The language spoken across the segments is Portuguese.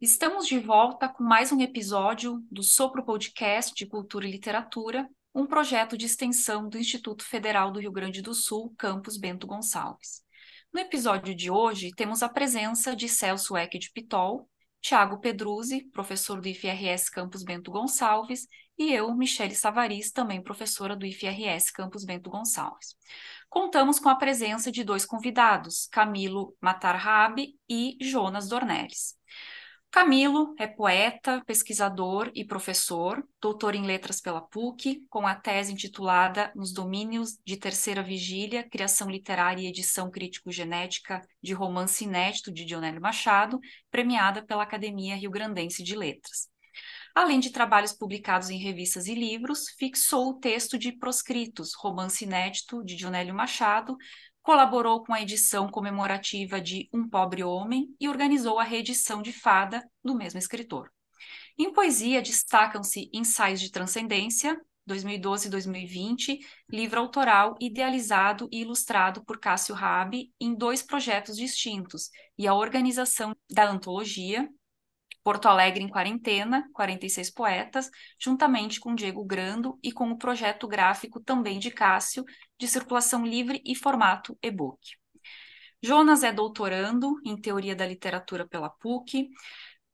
Estamos de volta com mais um episódio do Sopro Podcast de Cultura e Literatura, um projeto de extensão do Instituto Federal do Rio Grande do Sul, campus Bento Gonçalves. No episódio de hoje, temos a presença de Celso Eck de Pitol, Tiago Pedruzzi, professor do IFRS Campus Bento Gonçalves, e eu, Michele Savaris, também professora do IFRS Campus Bento Gonçalves contamos com a presença de dois convidados, Camilo Matarrabi e Jonas Dornelles. Camilo é poeta, pesquisador e professor, doutor em letras pela PUC, com a tese intitulada Nos Domínios de Terceira Vigília, Criação Literária e Edição Crítico-Genética de Romance Inédito de Dionélio Machado, premiada pela Academia Rio Grandense de Letras. Além de trabalhos publicados em revistas e livros, fixou o texto de Proscritos, romance inédito de Dionélio Machado, colaborou com a edição comemorativa de Um Pobre Homem e organizou a reedição de Fada do mesmo escritor. Em poesia destacam-se Ensaios de Transcendência, 2012 e 2020, livro autoral idealizado e ilustrado por Cássio Rabi em dois projetos distintos, e a organização da antologia, Porto Alegre em Quarentena, 46 poetas, juntamente com Diego Grando e com o projeto gráfico também de Cássio, de circulação livre e formato e-book. Jonas é doutorando em Teoria da Literatura pela PUC,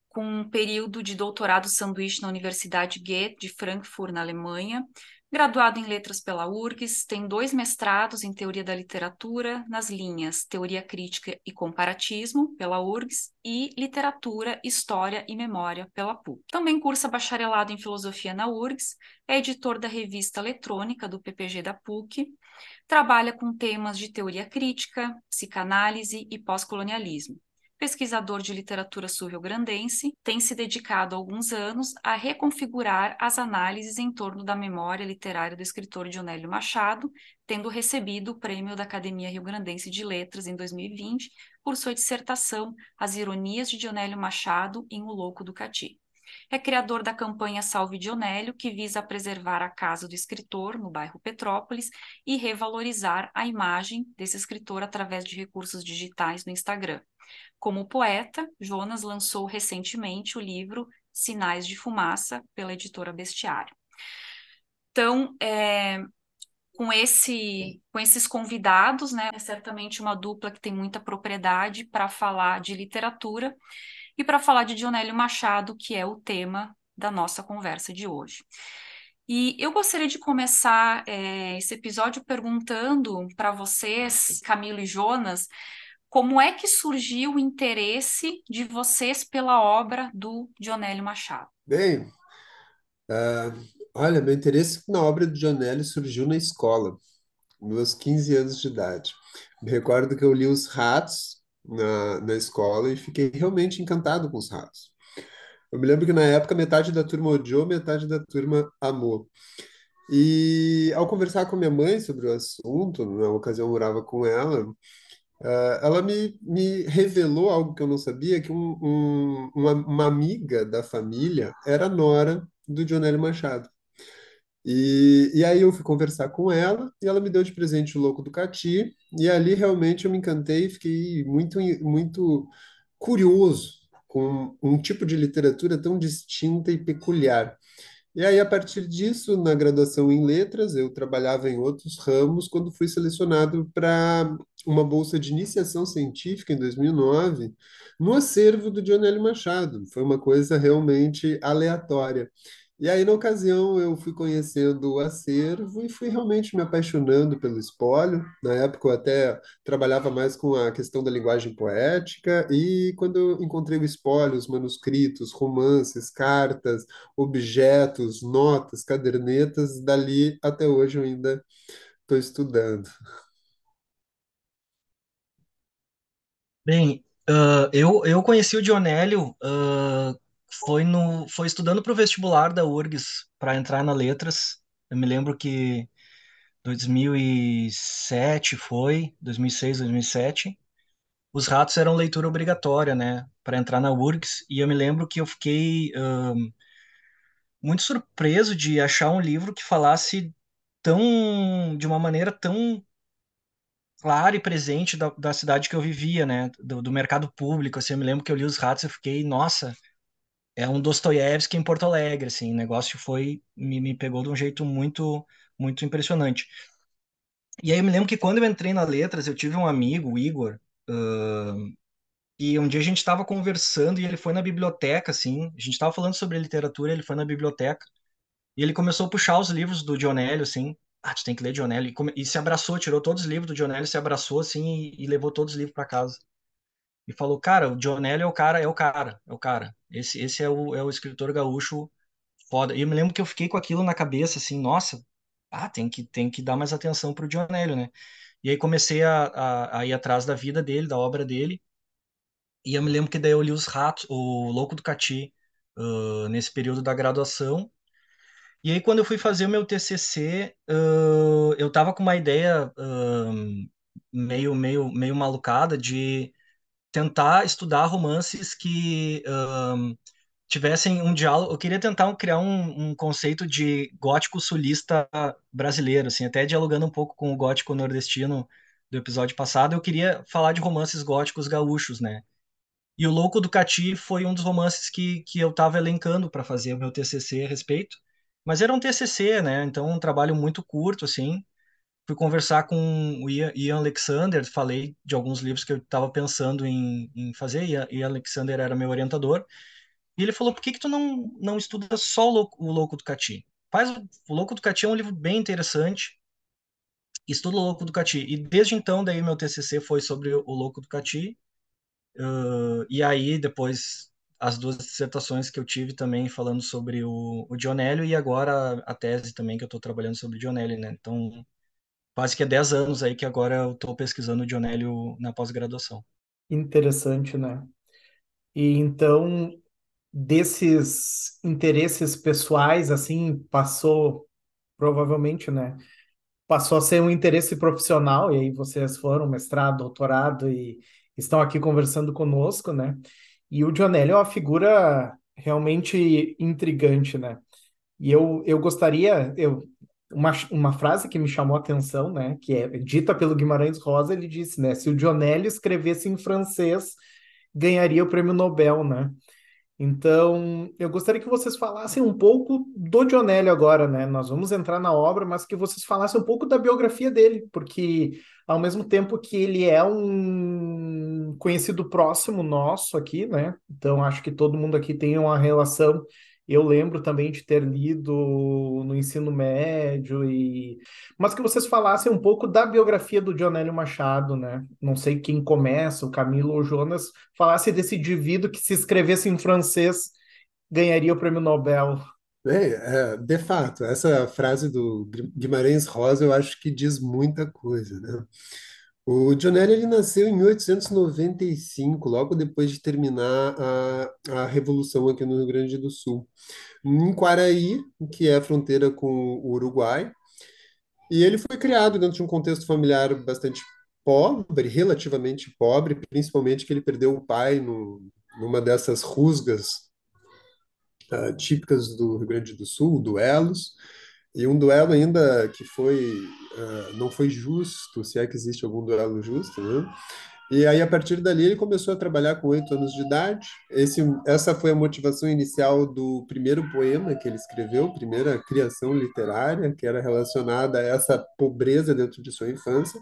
com um período de doutorado sanduíche na Universidade Goethe de Frankfurt, na Alemanha, Graduado em Letras pela URGS, tem dois mestrados em Teoria da Literatura nas linhas Teoria Crítica e Comparatismo, pela URGS, e Literatura, História e Memória, pela PUC. Também cursa bacharelado em Filosofia na URGS, é editor da revista eletrônica do PPG da PUC, trabalha com temas de teoria crítica, psicanálise e pós-colonialismo pesquisador de literatura sul-rio-grandense, tem se dedicado há alguns anos a reconfigurar as análises em torno da memória literária do escritor Dionélio Machado, tendo recebido o prêmio da Academia Rio-Grandense de Letras em 2020 por sua dissertação As Ironias de Dionélio Machado em O Louco do Cati. É criador da campanha Salve Dionélio, que visa preservar a casa do escritor no bairro Petrópolis e revalorizar a imagem desse escritor através de recursos digitais no Instagram. Como poeta, Jonas lançou recentemente o livro Sinais de Fumaça, pela editora Bestiário. Então, é, com, esse, com esses convidados, né, é certamente uma dupla que tem muita propriedade para falar de literatura e para falar de Dionélio Machado, que é o tema da nossa conversa de hoje. E eu gostaria de começar é, esse episódio perguntando para vocês, Camilo e Jonas, como é que surgiu o interesse de vocês pela obra do Dionélio Machado? Bem, uh, olha, meu interesse na obra do Dionélio surgiu na escola, meus 15 anos de idade. Me recordo que eu li Os Ratos na, na escola e fiquei realmente encantado com os ratos. Eu me lembro que na época metade da turma odiou, metade da turma amou. E ao conversar com minha mãe sobre o assunto, na ocasião eu morava com ela, Uh, ela me, me revelou algo que eu não sabia, que um, um, uma, uma amiga da família era nora do Dionélio Machado. E, e aí eu fui conversar com ela e ela me deu de presente o Louco do Cati e ali realmente eu me encantei e fiquei muito, muito curioso com um tipo de literatura tão distinta e peculiar. E aí, a partir disso, na graduação em letras, eu trabalhava em outros ramos quando fui selecionado para uma bolsa de iniciação científica em 2009 no acervo do Dionélio Machado. Foi uma coisa realmente aleatória. E aí, na ocasião, eu fui conhecendo o acervo e fui realmente me apaixonando pelo espólio. Na época, eu até trabalhava mais com a questão da linguagem poética, e quando eu encontrei o espólio, os manuscritos, romances, cartas, objetos, notas, cadernetas, dali até hoje eu ainda estou estudando. Bem, uh, eu, eu conheci o Dionélio uh, foi no foi estudando para o vestibular da URGS para entrar na letras. Eu me lembro que 2007 foi, 2006, 2007. Os ratos eram leitura obrigatória, né, para entrar na URGS. E eu me lembro que eu fiquei um, muito surpreso de achar um livro que falasse tão de uma maneira tão clara e presente da, da cidade que eu vivia, né? Do, do mercado público, assim, eu me lembro que eu li Os Ratos e fiquei, nossa, é um Dostoiévski em Porto Alegre, assim, o negócio foi, me, me pegou de um jeito muito, muito impressionante. E aí eu me lembro que quando eu entrei na Letras, eu tive um amigo, o Igor, uh, e um dia a gente estava conversando e ele foi na biblioteca, assim, a gente estava falando sobre literatura, ele foi na biblioteca, e ele começou a puxar os livros do Dionélio, assim, ah, tu tem que ler Dionélio, e, e se abraçou, tirou todos os livros do Dionélio, se abraçou, assim, e, e levou todos os livros para casa. E falou, cara, o Dionélio é o cara, é o cara, é o cara. Esse, esse é o, é o escritor gaúcho foda. E eu me lembro que eu fiquei com aquilo na cabeça, assim, nossa, ah, tem que, tem que dar mais atenção pro Dionélio, né? E aí comecei a, a, a ir atrás da vida dele, da obra dele, e eu me lembro que daí eu li Os Ratos, o Louco do Cati, uh, nesse período da graduação, e aí quando eu fui fazer o meu TCC, uh, eu tava com uma ideia uh, meio, meio, meio malucada de tentar estudar romances que tivessem um diálogo. Eu queria tentar criar um, um, conceito de gótico sulista brasileiro, assim, até dialogando um pouco com o gótico nordestino do episódio passado. Eu queria falar de romances góticos gaúchos, né? E o Louco do Cati foi um dos romances que, que eu estava elencando para fazer o meu TCC a respeito. Mas era um TCC, né? Então um trabalho muito curto, assim. Fui conversar com o Ian Alexander, falei de alguns livros que eu estava pensando em, em fazer. E Ian Alexander era meu orientador. E ele falou: por que que tu não, não estuda só o Louco, o Louco do Cati? Faz o, o Louco do Cati é um livro bem interessante. Estuda o Louco do Cati. E desde então, daí meu TCC foi sobre o Louco do Cati. Uh, e aí depois as duas dissertações que eu tive também falando sobre o, o Dionélio e agora a tese também que eu estou trabalhando sobre o Dionélio, né? Então, quase que é 10 anos aí que agora eu estou pesquisando o Dionélio na pós-graduação. Interessante, né? E então, desses interesses pessoais, assim, passou, provavelmente, né? Passou a ser um interesse profissional, e aí vocês foram mestrado, doutorado e estão aqui conversando conosco, né? E o Dionelli é uma figura realmente intrigante, né? E eu, eu gostaria, eu, uma, uma frase que me chamou a atenção, né? Que é dita pelo Guimarães Rosa, ele disse, né? Se o Dionelli escrevesse em francês, ganharia o prêmio Nobel, né? Então, eu gostaria que vocês falassem um pouco do Dionelli agora, né? Nós vamos entrar na obra, mas que vocês falassem um pouco da biografia dele, porque ao mesmo tempo que ele é um conhecido próximo nosso aqui, né? Então, acho que todo mundo aqui tem uma relação eu lembro também de ter lido no ensino médio e mas que vocês falassem um pouco da biografia do Dionélio Machado, né? Não sei quem começa, o Camilo ou o Jonas, falasse desse indivíduo que se escrevesse em francês ganharia o prêmio Nobel. É, é, de fato, essa frase do Guimarães Rosa eu acho que diz muita coisa, né? O Dionélio ele nasceu em 1895, logo depois de terminar a, a Revolução aqui no Rio Grande do Sul, em Quaraí, que é a fronteira com o Uruguai. E ele foi criado dentro de um contexto familiar bastante pobre, relativamente pobre, principalmente que ele perdeu o pai no, numa dessas rusgas uh, típicas do Rio Grande do Sul, duelos. E um duelo ainda que foi uh, não foi justo, se é que existe algum duelo justo, né? E aí, a partir dali, ele começou a trabalhar com oito anos de idade. Esse, essa foi a motivação inicial do primeiro poema que ele escreveu, primeira criação literária, que era relacionada a essa pobreza dentro de sua infância.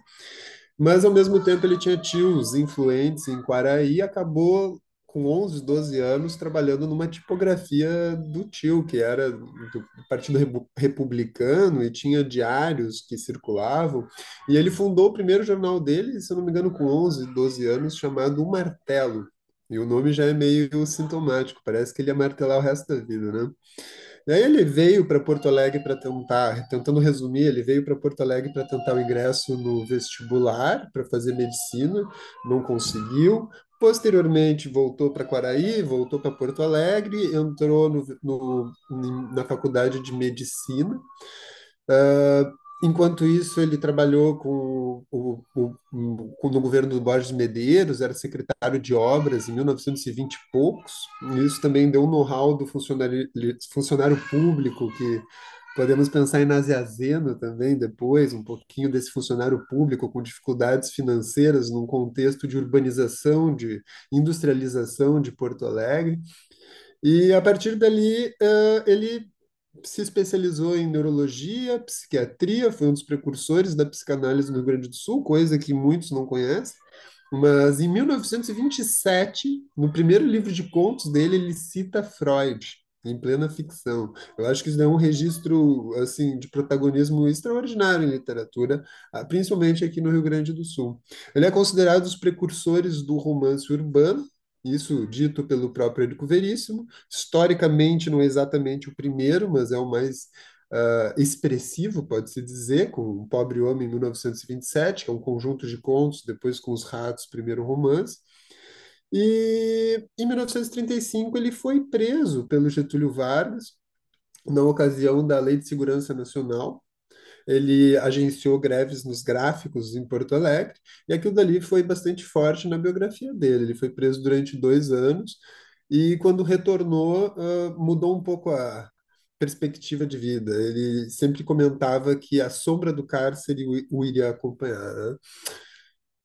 Mas, ao mesmo tempo, ele tinha tios influentes em Quaraí e acabou com 11, 12 anos, trabalhando numa tipografia do tio, que era do Partido Republicano, e tinha diários que circulavam. E ele fundou o primeiro jornal dele, se eu não me engano, com 11, 12 anos, chamado O Martelo. E o nome já é meio sintomático, parece que ele ia martelar o resto da vida, né? Daí ele veio para Porto Alegre para tentar, tentando resumir, ele veio para Porto Alegre para tentar o ingresso no vestibular para fazer medicina, não conseguiu. Posteriormente, voltou para Quaraí, voltou para Porto Alegre, entrou no, no, na faculdade de medicina. Uh, enquanto isso, ele trabalhou com o, o, o, no governo do Borges Medeiros, era secretário de obras em 1920 e poucos. Isso também deu um know-how do funcionário, funcionário público que Podemos pensar em Nasiazeno também, depois, um pouquinho desse funcionário público com dificuldades financeiras num contexto de urbanização, de industrialização de Porto Alegre. E a partir dali, uh, ele se especializou em neurologia, psiquiatria, foi um dos precursores da psicanálise no Rio Grande do Sul, coisa que muitos não conhecem. Mas em 1927, no primeiro livro de contos dele, ele cita Freud em plena ficção. Eu acho que isso é um registro assim de protagonismo extraordinário em literatura, ah, principalmente aqui no Rio Grande do Sul. Ele é considerado um dos precursores do romance urbano, isso dito pelo próprio Érico Veríssimo. Historicamente, não é exatamente o primeiro, mas é o mais uh, expressivo, pode-se dizer, com O Pobre Homem, em 1927, que é um conjunto de contos, depois com Os Ratos, primeiro romance. E em 1935 ele foi preso pelo Getúlio Vargas, na ocasião da Lei de Segurança Nacional. Ele agenciou greves nos gráficos em Porto Alegre, e aquilo dali foi bastante forte na biografia dele. Ele foi preso durante dois anos, e quando retornou, uh, mudou um pouco a perspectiva de vida. Ele sempre comentava que a sombra do cárcere o, iria acompanhar. Né?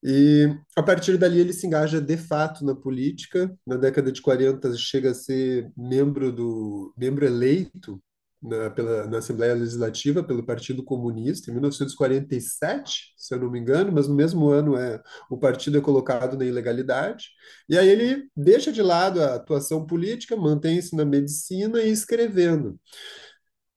E a partir dali ele se engaja de fato na política. Na década de 40 chega a ser membro do membro eleito na, pela, na Assembleia Legislativa pelo Partido Comunista em 1947, se eu não me engano, mas no mesmo ano é o partido é colocado na ilegalidade. E aí ele deixa de lado a atuação política, mantém-se na medicina e escrevendo.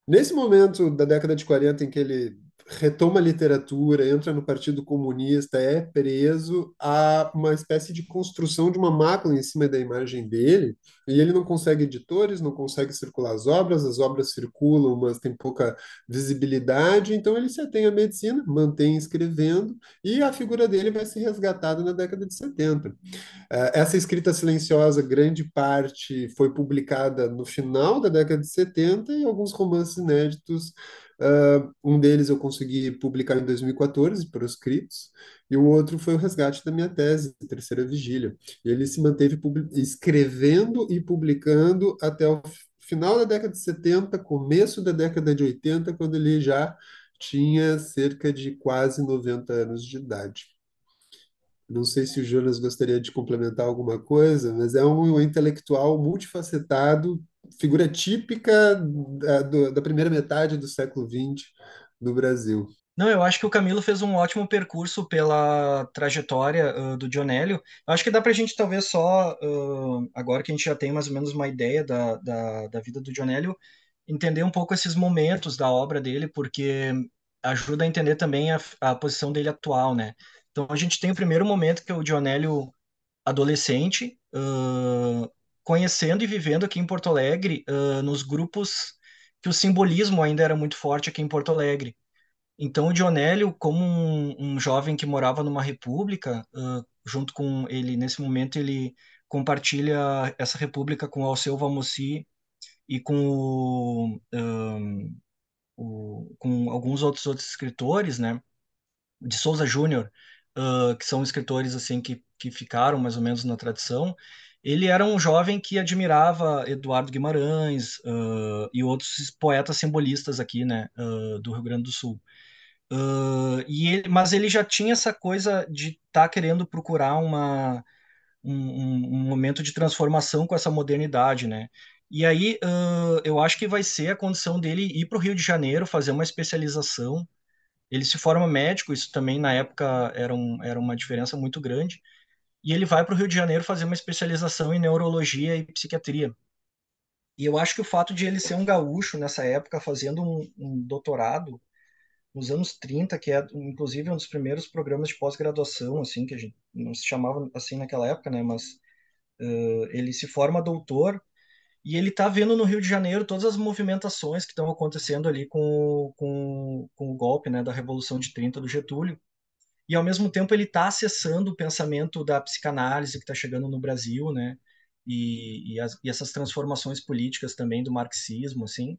Nesse momento da década de 40 em que ele retoma a literatura, entra no Partido Comunista, é preso a uma espécie de construção de uma mácula em cima da imagem dele, e ele não consegue editores, não consegue circular as obras, as obras circulam, mas tem pouca visibilidade, então ele se atém à medicina, mantém escrevendo, e a figura dele vai ser resgatada na década de 70. É, essa escrita silenciosa, grande parte, foi publicada no final da década de 70, e alguns romances inéditos Uh, um deles eu consegui publicar em 2014, proscritos, e o outro foi o resgate da minha tese, Terceira Vigília. E ele se manteve escrevendo e publicando até o final da década de 70, começo da década de 80, quando ele já tinha cerca de quase 90 anos de idade. Não sei se o Jonas gostaria de complementar alguma coisa, mas é um intelectual multifacetado figura típica da, do, da primeira metade do século XX no Brasil. Não, eu acho que o Camilo fez um ótimo percurso pela trajetória uh, do Dionélio. Eu acho que dá para a gente, talvez, só, uh, agora que a gente já tem mais ou menos uma ideia da, da, da, vida do Dionélio, entender um pouco esses momentos da obra dele, porque ajuda a entender também a, a posição dele atual, né? Então, a gente tem o primeiro momento, que é o Dionélio adolescente, uh, conhecendo e vivendo aqui em Porto Alegre, uh, nos grupos que o simbolismo ainda era muito forte aqui em Porto Alegre. Então, o Dionélio, como um, um jovem que morava numa república, uh, junto com ele, nesse momento, ele compartilha essa república com Alceu Valmossi e com, o, um, o, com alguns outros outros escritores, né? De Souza Júnior, uh, que são escritores assim que, que ficaram mais ou menos na tradição. Ele era um jovem que admirava Eduardo Guimarães uh, e outros poetas simbolistas aqui, né, uh, do Rio Grande do Sul. Uh, e ele, mas ele já tinha essa coisa de estar tá querendo procurar uma, um, um, momento de transformação com essa modernidade, né? E aí eu acho que vai ser a condição dele ir para o Rio de Janeiro, fazer uma especialização. Ele se forma médico, isso também na época era, um, era uma diferença muito grande e ele vai para o Rio de Janeiro fazer uma especialização em neurologia e psiquiatria. E eu acho que o fato de ele ser um gaúcho nessa época, fazendo um, um doutorado nos anos 30, que é inclusive um dos primeiros programas de pós-graduação, assim, que a gente não se chamava assim naquela época, né, mas uh, ele se forma doutor e ele está vendo no Rio de Janeiro todas as movimentações que estão acontecendo ali com, com, com o golpe, né, da Revolução de 30 do Getúlio e ao mesmo tempo ele está acessando o pensamento da psicanálise que está chegando no Brasil, né? E, e, as, e, essas transformações políticas também do marxismo, assim.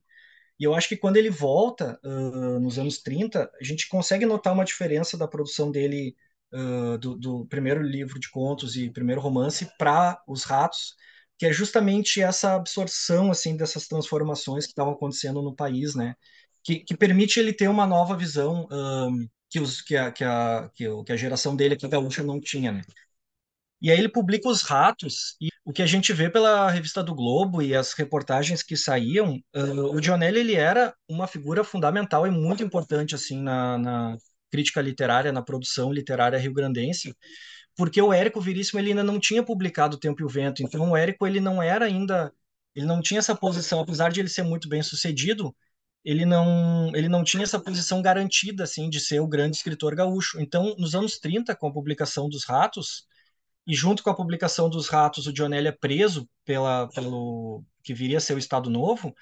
E eu acho que quando ele volta, uh, nos anos 30, a gente consegue notar uma diferença da produção dele, uh, do, do, primeiro livro de contos e primeiro romance, para Os Ratos, que é justamente essa absorção, assim, dessas transformações que estavam acontecendo no país, né? que, que permite ele ter uma nova visão que, os, que, a, que, a, que, que a geração dele aqui gaúcha não tinha, né? E aí ele publica Os Ratos, e o que a gente vê pela revista do Globo e as reportagens que saíam, uh, o Dionelli ele era uma figura fundamental e muito importante assim na, na crítica literária, na produção literária rio-grandense, porque o Érico Veríssimo ele ainda não tinha publicado O Tempo e o Vento, então o Érico ele não era ainda, ele não tinha essa posição, apesar de ele ser muito bem sucedido, ele não, ele não tinha essa posição garantida assim de ser o grande escritor gaúcho. Então, nos anos 30, com a publicação dos Ratos, e junto com a publicação dos Ratos, o Dionelli é preso pela, pelo que viria a ser o Estado Novo,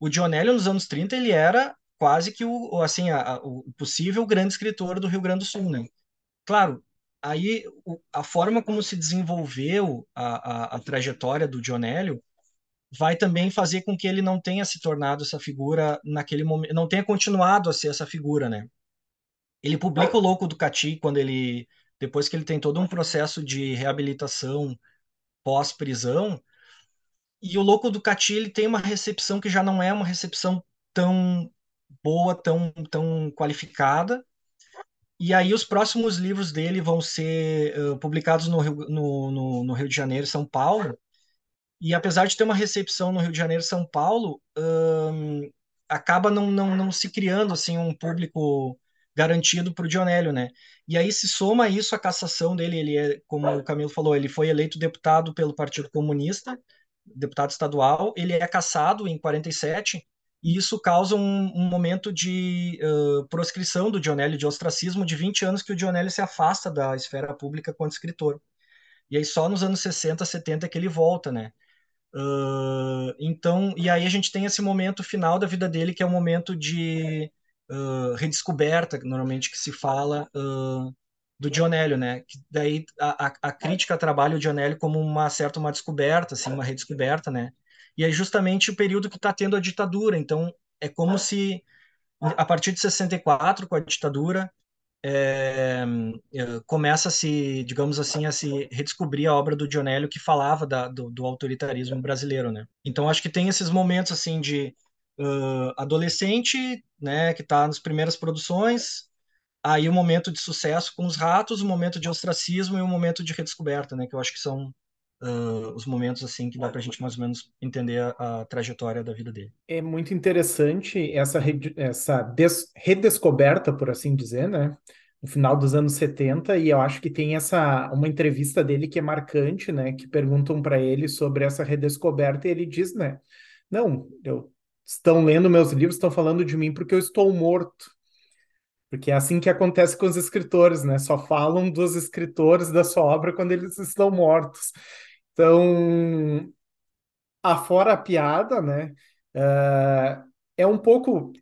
o Dionelli nos anos 30 ele era quase que o assim a, o possível grande escritor do Rio Grande do Sul, né? Claro, aí a forma como se desenvolveu a, a, a trajetória do Dionélio vai também fazer com que ele não tenha se tornado essa figura naquele momento, não tenha continuado a ser essa figura, né? Ele publica o Louco do Cati quando ele depois que ele tem todo um processo de reabilitação pós-prisão, e o Louco do Cati ele tem uma recepção que já não é uma recepção tão boa, tão, tão qualificada. E aí os próximos livros dele vão ser uh, publicados no Rio, no, no, no Rio de Janeiro e São Paulo. E apesar de ter uma recepção no Rio de Janeiro e São Paulo, acaba não, não, não se criando assim um público garantido para o Dionélio, né? E aí se soma isso a cassação dele, ele é, como o Camilo falou, ele foi eleito deputado pelo Partido Comunista, deputado estadual, ele é cassado em 47 e isso causa um, um momento de uh, proscrição do Dionélio, de ostracismo de 20 anos que o Dionélio se afasta da esfera pública quanto escritor. E aí só nos anos 60, 70 que ele volta, né? Uh, então, e aí a gente tem esse momento final da vida dele, que é o momento de uh, redescoberta, normalmente que se fala uh, do Dionélio, né? Que daí a, a, a, crítica trabalha o Dionélio como uma certa uma descoberta, assim, uma redescoberta, né? E é justamente o período que está tendo a ditadura. Então é como se a partir de 64, com a ditadura, é, começa a se, digamos assim, a se redescobrir a obra do Dionélio que falava da, do, do, autoritarismo brasileiro, né? Então acho que tem esses momentos assim de uh, adolescente, né, que está nas primeiras produções, aí o momento de sucesso com os ratos, o momento de ostracismo e o momento de redescoberta, né, que eu acho que são uh, os momentos assim que dá para a gente mais ou menos entender a, a, trajetória da vida dele. É muito interessante essa, essa des, redescoberta, por assim dizer, né? No final dos anos 70, e eu acho que tem essa uma entrevista dele que é marcante, né? Que perguntam para ele sobre essa redescoberta, e ele diz, né? Não, eu estão lendo meus livros, estão falando de mim porque eu estou morto. Porque é assim que acontece com os escritores, né? Só falam dos escritores da sua obra quando eles estão mortos. Então, afora a piada, né? Uh, é um pouco.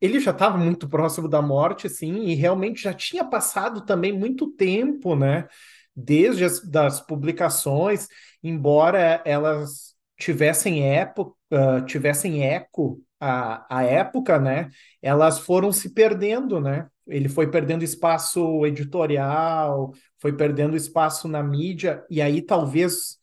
Ele já estava muito próximo da morte, assim, e realmente já tinha passado também muito tempo, né? Desde as das publicações, embora elas tivessem época, uh, tivessem eco à, à época, né? Elas foram se perdendo, né? Ele foi perdendo espaço editorial, foi perdendo espaço na mídia, e aí talvez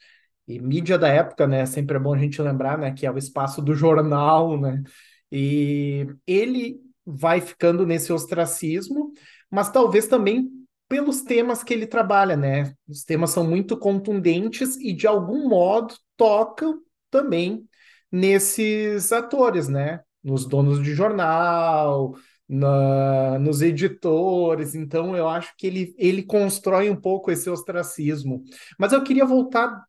e mídia da época, né? Sempre é bom a gente lembrar, né? Que é o espaço do jornal, né? E ele vai ficando nesse ostracismo, mas talvez também pelos temas que ele trabalha, né? Os temas são muito contundentes e de algum modo tocam também nesses atores, né? Nos donos de jornal, na, nos editores. Então, eu acho que ele, ele constrói um pouco esse ostracismo. Mas eu queria voltar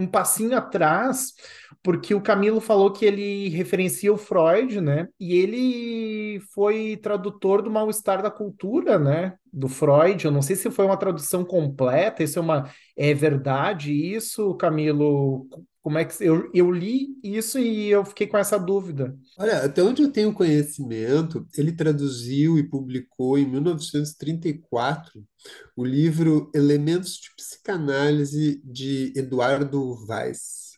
um passinho atrás, porque o Camilo falou que ele referencia o Freud, né? E ele foi tradutor do Mal-Estar da Cultura, né? Do Freud. Eu não sei se foi uma tradução completa, isso é uma é verdade isso, Camilo? Como é que eu, eu li isso e eu fiquei com essa dúvida. Olha, até onde eu tenho conhecimento, ele traduziu e publicou em 1934 o livro Elementos de Psicanálise de Eduardo Weiss.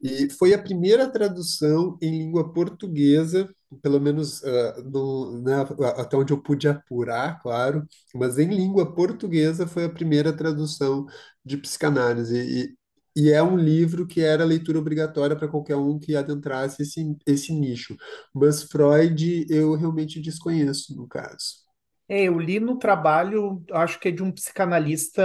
E foi a primeira tradução em língua portuguesa, pelo menos uh, no, né, até onde eu pude apurar, claro, mas em língua portuguesa foi a primeira tradução de psicanálise. E e é um livro que era leitura obrigatória para qualquer um que adentrasse esse, esse nicho. Mas Freud eu realmente desconheço, no caso. É, eu li no trabalho, acho que é de um psicanalista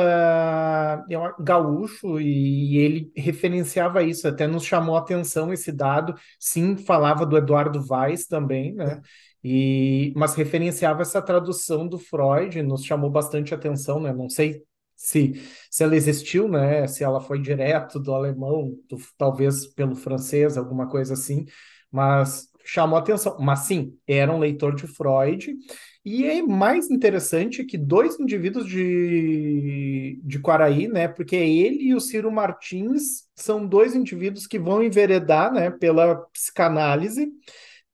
é gaúcho, e ele referenciava isso, até nos chamou a atenção esse dado. Sim, falava do Eduardo Weiss também, né? E, mas referenciava essa tradução do Freud, nos chamou bastante atenção, né? Não sei se, se ela existiu, né? Se ela foi direto do alemão, do, talvez pelo francês, alguma coisa assim, mas chamou atenção. Mas sim, era um leitor de Freud e é mais interessante que dois indivíduos de, de Quaraí, né? Porque ele e o Ciro Martins são dois indivíduos que vão enveredar, né, pela psicanálise,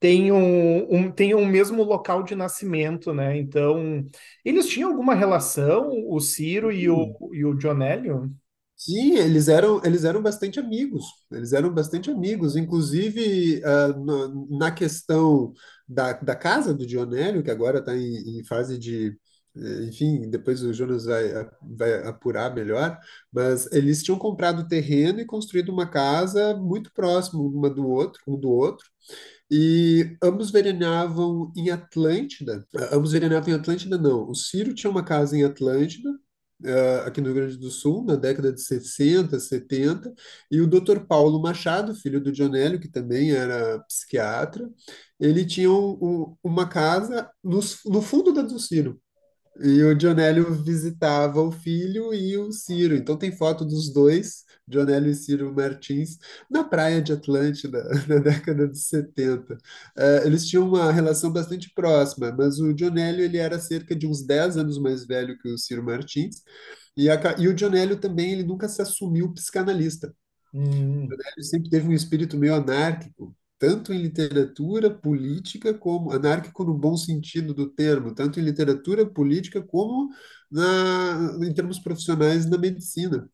têm um, têm um mesmo local de nascimento, né? Então, eles tinham alguma relação, o Ciro e o, e o Dionélio? Sim, eles eram, eles eram bastante amigos, eles eram bastante amigos, inclusive uh, na, na, questão da, da casa do Dionélio, que agora está em, em, fase de, eh, enfim, depois o Jonas vai, vai apurar melhor, mas eles tinham comprado terreno e construído uma casa muito próximo uma do outro, um do outro, e ambos veraneavam em Atlântida. Ambos veraneavam em Atlântida, não. O Ciro tinha uma casa em Atlântida, uh, aqui no Rio Grande do Sul, na década de 60, 70, e o Dr. Paulo Machado, filho do Dionélio, que também era psiquiatra, ele tinha um, um, uma casa no, no fundo da do Ciro, e o Dionélio visitava o filho e o Ciro. Então tem foto dos dois, Dionélio e Ciro Martins, na praia de Atlântida, na década de 70. Uh, eh, eles tinham uma relação bastante próxima, mas o Dionélio ele era cerca de uns 10 anos mais velho que o Ciro Martins, e, a, e o Dionélio também ele nunca se assumiu psicanalista. Hum. O Dionélio sempre teve um espírito meio anárquico, tanto em literatura política como anárquico no bom sentido do termo, tanto em literatura política como na, em termos profissionais na medicina.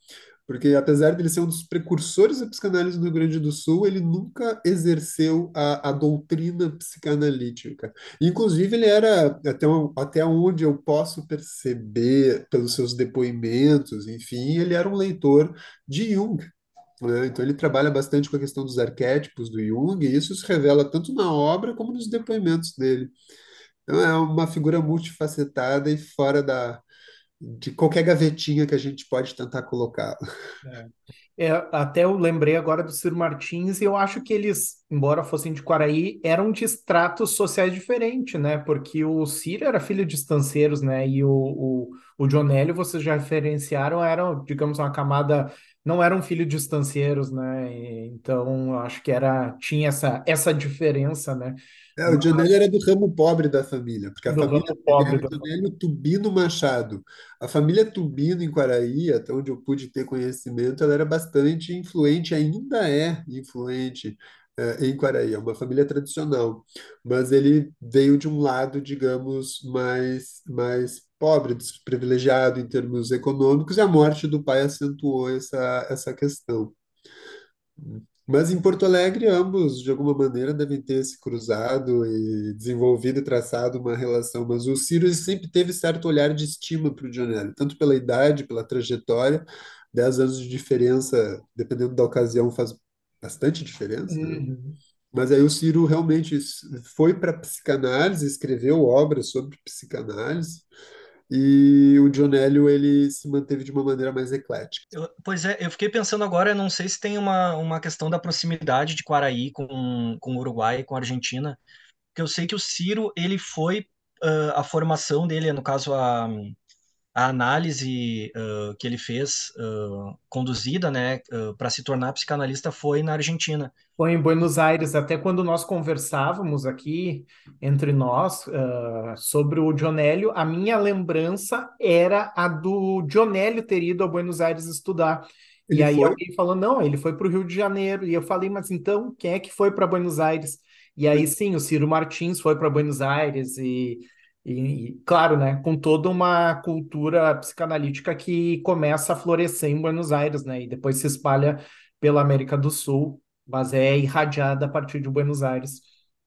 Porque apesar de ele ser um dos precursores da psicanálise no Rio Grande do Sul, ele nunca exerceu a, a doutrina psicanalítica. Inclusive, ele era, até, até onde eu posso perceber pelos seus depoimentos, enfim, ele era um leitor de Jung? Então ele trabalha bastante com a questão dos arquétipos do Jung, e isso se revela tanto na obra como nos depoimentos dele. Então é uma figura multifacetada e fora da, de qualquer gavetinha que a gente pode tentar colocar. É. É, até eu lembrei agora do Ciro Martins, e eu acho que eles, embora fossem de Quaraí, eram de estratos sociais diferentes, né? Porque o Ciro era filho de estanceiros, né? E o, o, o Jonélio, vocês já referenciaram, era, digamos, uma camada não eram filhos de estancieiros, né? Então, acho que era tinha essa, essa diferença, né? É, o Dionélio era do ramo pobre da família, porque a Do família ramo pobre era Dionélio Tubino Machado. A família Tubino em Quaraí, até onde eu pude ter conhecimento, ela era bastante influente, ainda é influente eh, em Quaraí. É uma família tradicional, mas ele veio de um lado, digamos, mais, mais pobre, desprivilegiado em termos econômicos, e a morte do pai acentuou essa, essa questão. Mas em Porto Alegre, ambos, de alguma maneira, devem ter se cruzado e desenvolvido e traçado uma relação. Mas o Ciro sempre teve certo olhar de estima para o Dionélio, tanto pela idade, pela trajetória. Dez anos de diferença, dependendo da ocasião, faz bastante diferença, né? Uhum. Mas aí o Ciro realmente foi para psicanálise, escreveu obras sobre psicanálise, e o Dionélio ele se manteve de uma maneira mais eclética. Eu- pois é, eu fiquei pensando agora, não sei se tem uma, uma questão da proximidade de Quaraí com, com o Uruguai, com a Argentina, porque eu sei que o Ciro, ele foi, ah, a formação dele, no caso, a, a análise uh, que ele fez, uh, conduzida, né, uh, para se tornar psicanalista, foi na Argentina. Foi em Buenos Aires, até quando nós conversávamos aqui entre nós sobre o Dionélio, a minha lembrança era a do Dionélio ter ido a Buenos Aires estudar. Ele E aí foi? alguém falou, não, ele foi para o Rio de Janeiro. E eu falei, mas então, quem é que foi para Buenos Aires? E aí sim, o Ciro Martins foi para Buenos Aires e E, e, claro, né, com toda uma cultura psicanalítica que começa a florescer em Buenos Aires, né, e depois se espalha pela América do Sul, mas é irradiada a partir de Buenos Aires.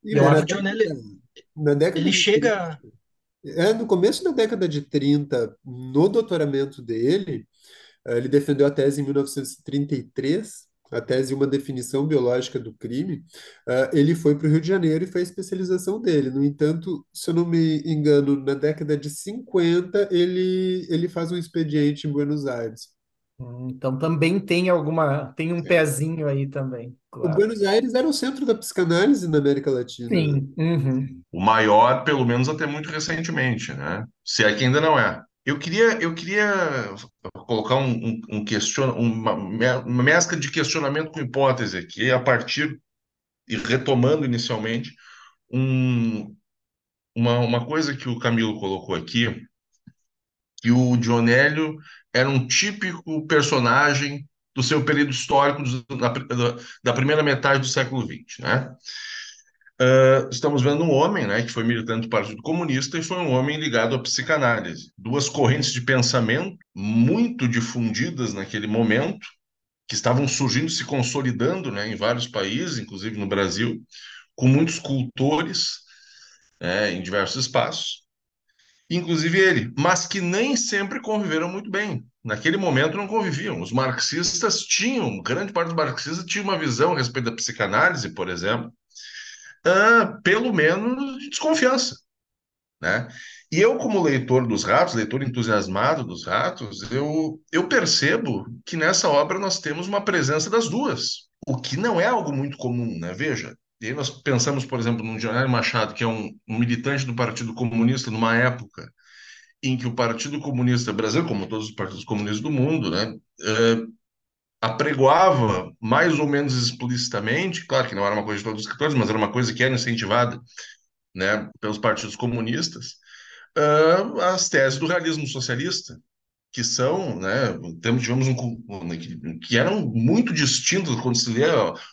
E eu acho John, década, ele, na década ele de 30, chega... é, no começo da década de 30, no doutoramento dele, ele defendeu a tese em 1933, a tese Uma Definição Biológica do Crime. Uh, ele foi para o Rio de Janeiro e foi a especialização dele. No entanto, se eu não me engano, na década de 50, ele, ele faz um expediente em Buenos Aires. Hum, então também tem alguma, tem um pezinho aí também, O claro. Buenos Aires era o centro da psicanálise na América Latina. né? Sim, uhum. O maior, pelo menos até muito recentemente, né? Se é que ainda não é. Eu queria, eu queria colocar um, um, um question, uma, me- uma mescla de questionamento com hipótese aqui, a partir e retomando inicialmente um, uma, uma coisa que o Camilo colocou aqui, que o Dionélio era um típico personagem do seu período histórico da- da primeira metade do século XX, né? Ah, estamos vendo um homem, né, que foi militante do Partido Comunista e foi um homem ligado à psicanálise. Duas correntes de pensamento muito difundidas naquele momento, que estavam surgindo, se consolidando, né, em vários países, inclusive no Brasil, com muitos cultores, né, em diversos espaços, inclusive ele, mas que nem sempre conviveram muito bem. Naquele momento não conviviam. Os marxistas tinham, grande parte dos marxistas tinha uma visão a respeito da psicanálise, por exemplo, ah, pelo menos de desconfiança, né? E eu, como leitor dos ratos, leitor entusiasmado dos ratos, eu, eu percebo que nessa obra nós temos uma presença das duas, o que não é algo muito comum, né? Veja, e aí nós pensamos, por exemplo, no Dionélio Machado, que é um, um militante do Partido Comunista numa época em que o Partido Comunista Brasil, como todos os partidos comunistas do mundo, né, eh, apregoava mais ou menos explicitamente, claro que não era uma coisa de todos os escritores, mas era uma coisa que era incentivada, né, pelos partidos comunistas, ah, as teses do realismo socialista, que são, né, temos, tivemos um, né, que, que eram muito distintos quando se lê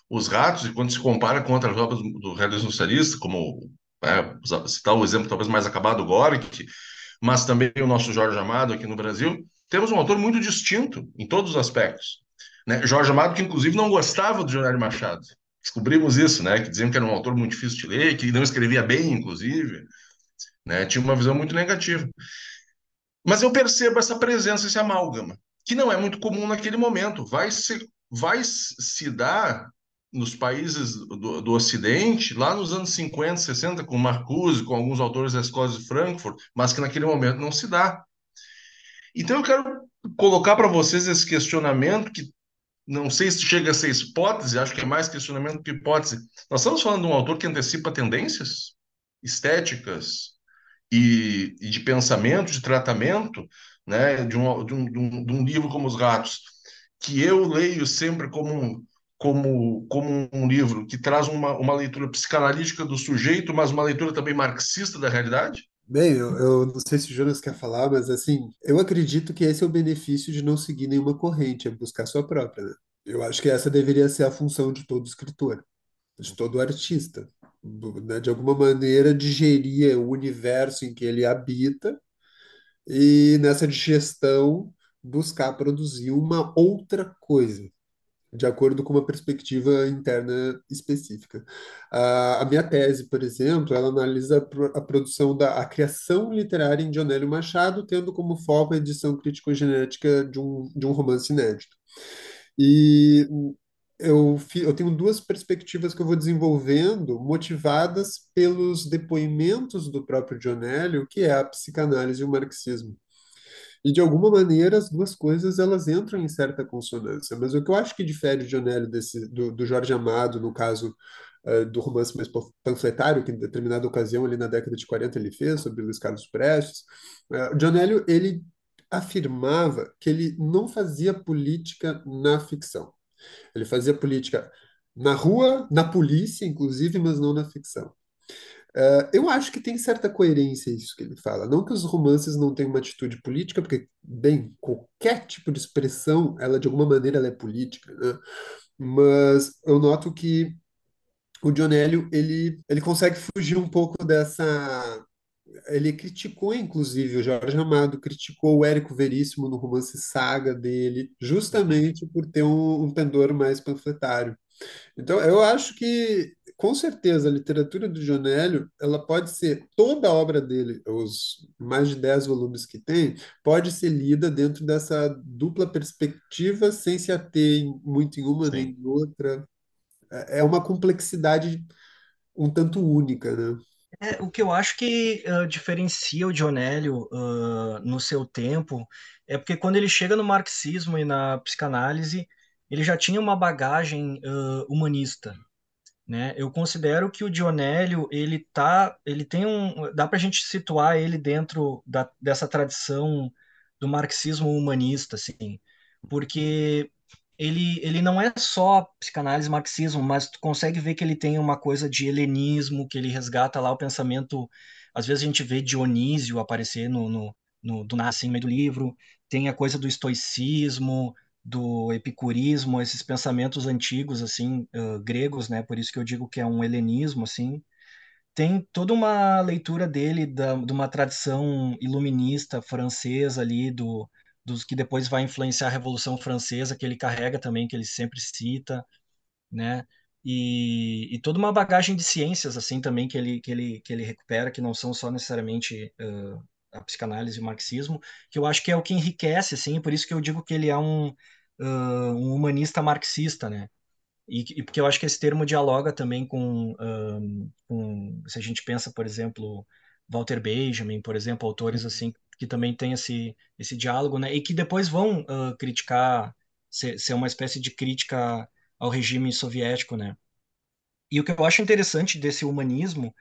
os ratos e quando se compara com outras obras do, realismo socialista, como né, citar o exemplo talvez mais acabado, Gorky, mas também o nosso Jorge Amado aqui no Brasil, temos um autor muito distinto em todos os aspectos. Né? Jorge Amado, que inclusive não gostava do Jornal Machado. Descobrimos isso, né? Que diziam que era um autor muito difícil de ler, que não escrevia bem, inclusive, né? Tinha uma visão muito negativa. Mas eu percebo essa presença, esse amálgama, que não é muito comum naquele momento. Vai se, vai se dar nos países do, do Ocidente, lá nos anos 50, 60, com Marcuse, com alguns autores da escola de Frankfurt, mas que naquele momento não se dá. Então eu quero colocar para vocês esse questionamento que não sei se chega a ser hipótese, acho que é mais questionamento que hipótese. Nós estamos falando de um autor que antecipa tendências estéticas e, e de pensamento, de tratamento, né, de um, de, um, de, um, livro como Os Ratos, que eu leio sempre como um, como, como um livro que traz uma, uma leitura psicanalítica do sujeito, mas uma leitura também marxista da realidade? Bem, eu, eu não sei se o Jonas quer falar, mas assim, eu acredito que esse é o benefício de não seguir nenhuma corrente, é buscar sua própria, né? Eu acho que essa deveria ser a função de todo escritor, de todo artista, né? De alguma maneira digerir o universo em que ele habita e nessa digestão buscar produzir uma outra coisa, de acordo com uma perspectiva interna específica. A, a minha tese, por exemplo, ela analisa a, pro- a produção da a criação literária em Dionélio Machado, tendo como foco a edição crítico-genética de um, de um romance inédito. E eu, eu tenho duas perspectivas que eu vou desenvolvendo, motivadas pelos depoimentos do próprio Dionélio, que é a psicanálise e o marxismo. E de alguma maneira as duas coisas elas entram em certa consonância. Mas o que eu acho que difere o Dionélio desse, do, do Jorge Amado, no caso eh, do romance mais panf- panfletário, que em determinada ocasião, ali na década de 40, ele fez, sobre Luiz Carlos Prestes, Dionélio, ele afirmava que ele não fazia política na ficção. Ele fazia política na rua, na polícia, inclusive, mas não na ficção. Uh, eu acho que tem certa coerência isso que ele fala. Não que os romances não tenham uma atitude política, porque, bem, qualquer tipo de expressão, ela de alguma maneira ela é política, né? Mas eu noto que o Dionélio, ele, ele consegue fugir um pouco dessa... Ele criticou, inclusive, o Jorge Amado, criticou o Érico Veríssimo no romance Saga dele, justamente por ter um, um pendor mais panfletário. Então, eu acho que com certeza, a literatura do Jonélio, ela pode ser, toda a obra dele, os mais de 10 volumes que tem, pode ser lida dentro dessa dupla perspectiva, sem se ater em- muito em uma nem Sim. em outra. É é uma complexidade um tanto única, né? É, o que eu acho que ah, diferencia o Dionélio ah, no seu tempo é porque quando ele chega no marxismo e na psicanálise, ele já tinha uma bagagem ah, humanista, né? Eu considero que o Dionélio, ele tá, ele tem um, dá para a gente situar ele dentro da, dessa tradição do marxismo humanista, assim, porque ele, ele não é só psicanálise marxismo, mas tu consegue ver que ele tem uma coisa de helenismo, que ele resgata lá o pensamento, às vezes a gente vê Dionísio aparecer no, no, no do meio do livro, tem a coisa do estoicismo, do epicurismo, esses pensamentos antigos assim, uh, gregos, né? Por isso que eu digo que é um helenismo assim. Tem toda uma leitura dele da, de uma tradição iluminista francesa ali do dos que depois vai influenciar a Revolução Francesa, que ele carrega também, que ele sempre cita, né? E, e toda uma bagagem de ciências assim também que ele que ele que ele recupera, que não são só necessariamente uh, a psicanálise e o marxismo, que eu acho que é o que enriquece, assim, por isso que eu digo que ele é um, uh, um humanista marxista, né? E, e, porque eu acho que esse termo dialoga também com, com, se a gente pensa, por exemplo, Walter Benjamin, por exemplo, autores assim que também têm esse, esse diálogo, né? E que depois vão uh, criticar, ser, ser uma espécie de crítica ao regime soviético, né? E o que eu acho interessante desse humanismo,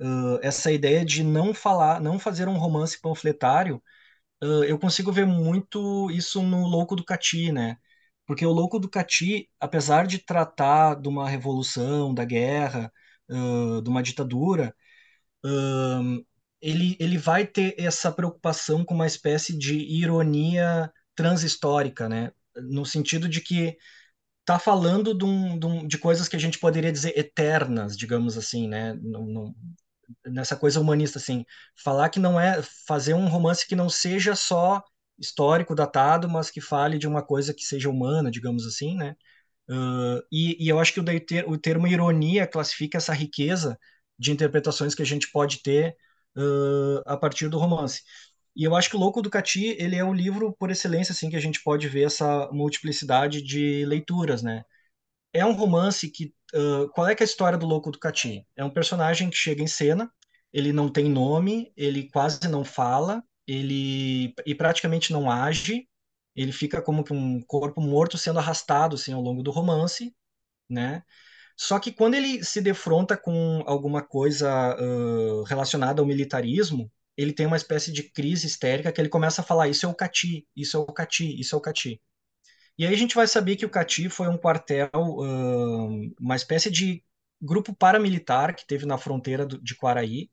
uh, essa ideia de não falar, não fazer um romance panfletário, uh, eu consigo ver muito isso no Louco do Cati, né? Porque o Louco do Cati, apesar de tratar de uma revolução, da guerra, uh, de uma ditadura, ele, ele vai ter essa preocupação com uma espécie de ironia transhistórica, né? No sentido de que tá falando de, um, de, um, de coisas que a gente poderia dizer eternas, digamos assim, né? Nessa coisa humanista, assim, falar que não é fazer um romance que não seja só histórico, datado, mas que fale de uma coisa que seja humana, digamos assim, né? Uh, e, e, eu acho que o, ter, o termo ironia classifica essa riqueza de interpretações que a gente pode ter uh, a partir do romance. E eu acho que o Louco do Cati, ele é o livro por excelência, assim, que a gente pode ver essa multiplicidade de leituras, né? É um romance que. Qual é, é a história do Louco do Cati? É um personagem que chega em cena, ele não tem nome, ele quase não fala, ele e praticamente não age, ele fica como que um corpo morto sendo arrastado assim ao longo do romance, né? Só que quando ele se defronta com alguma coisa uh, relacionada ao militarismo, ele tem uma espécie de crise histérica que ele começa a falar: isso é o Cati, isso é o Cati, isso é o Cati. E aí a gente vai saber que o Cati foi um quartel, uh, uma espécie de grupo paramilitar que teve na fronteira do, de Quaraí,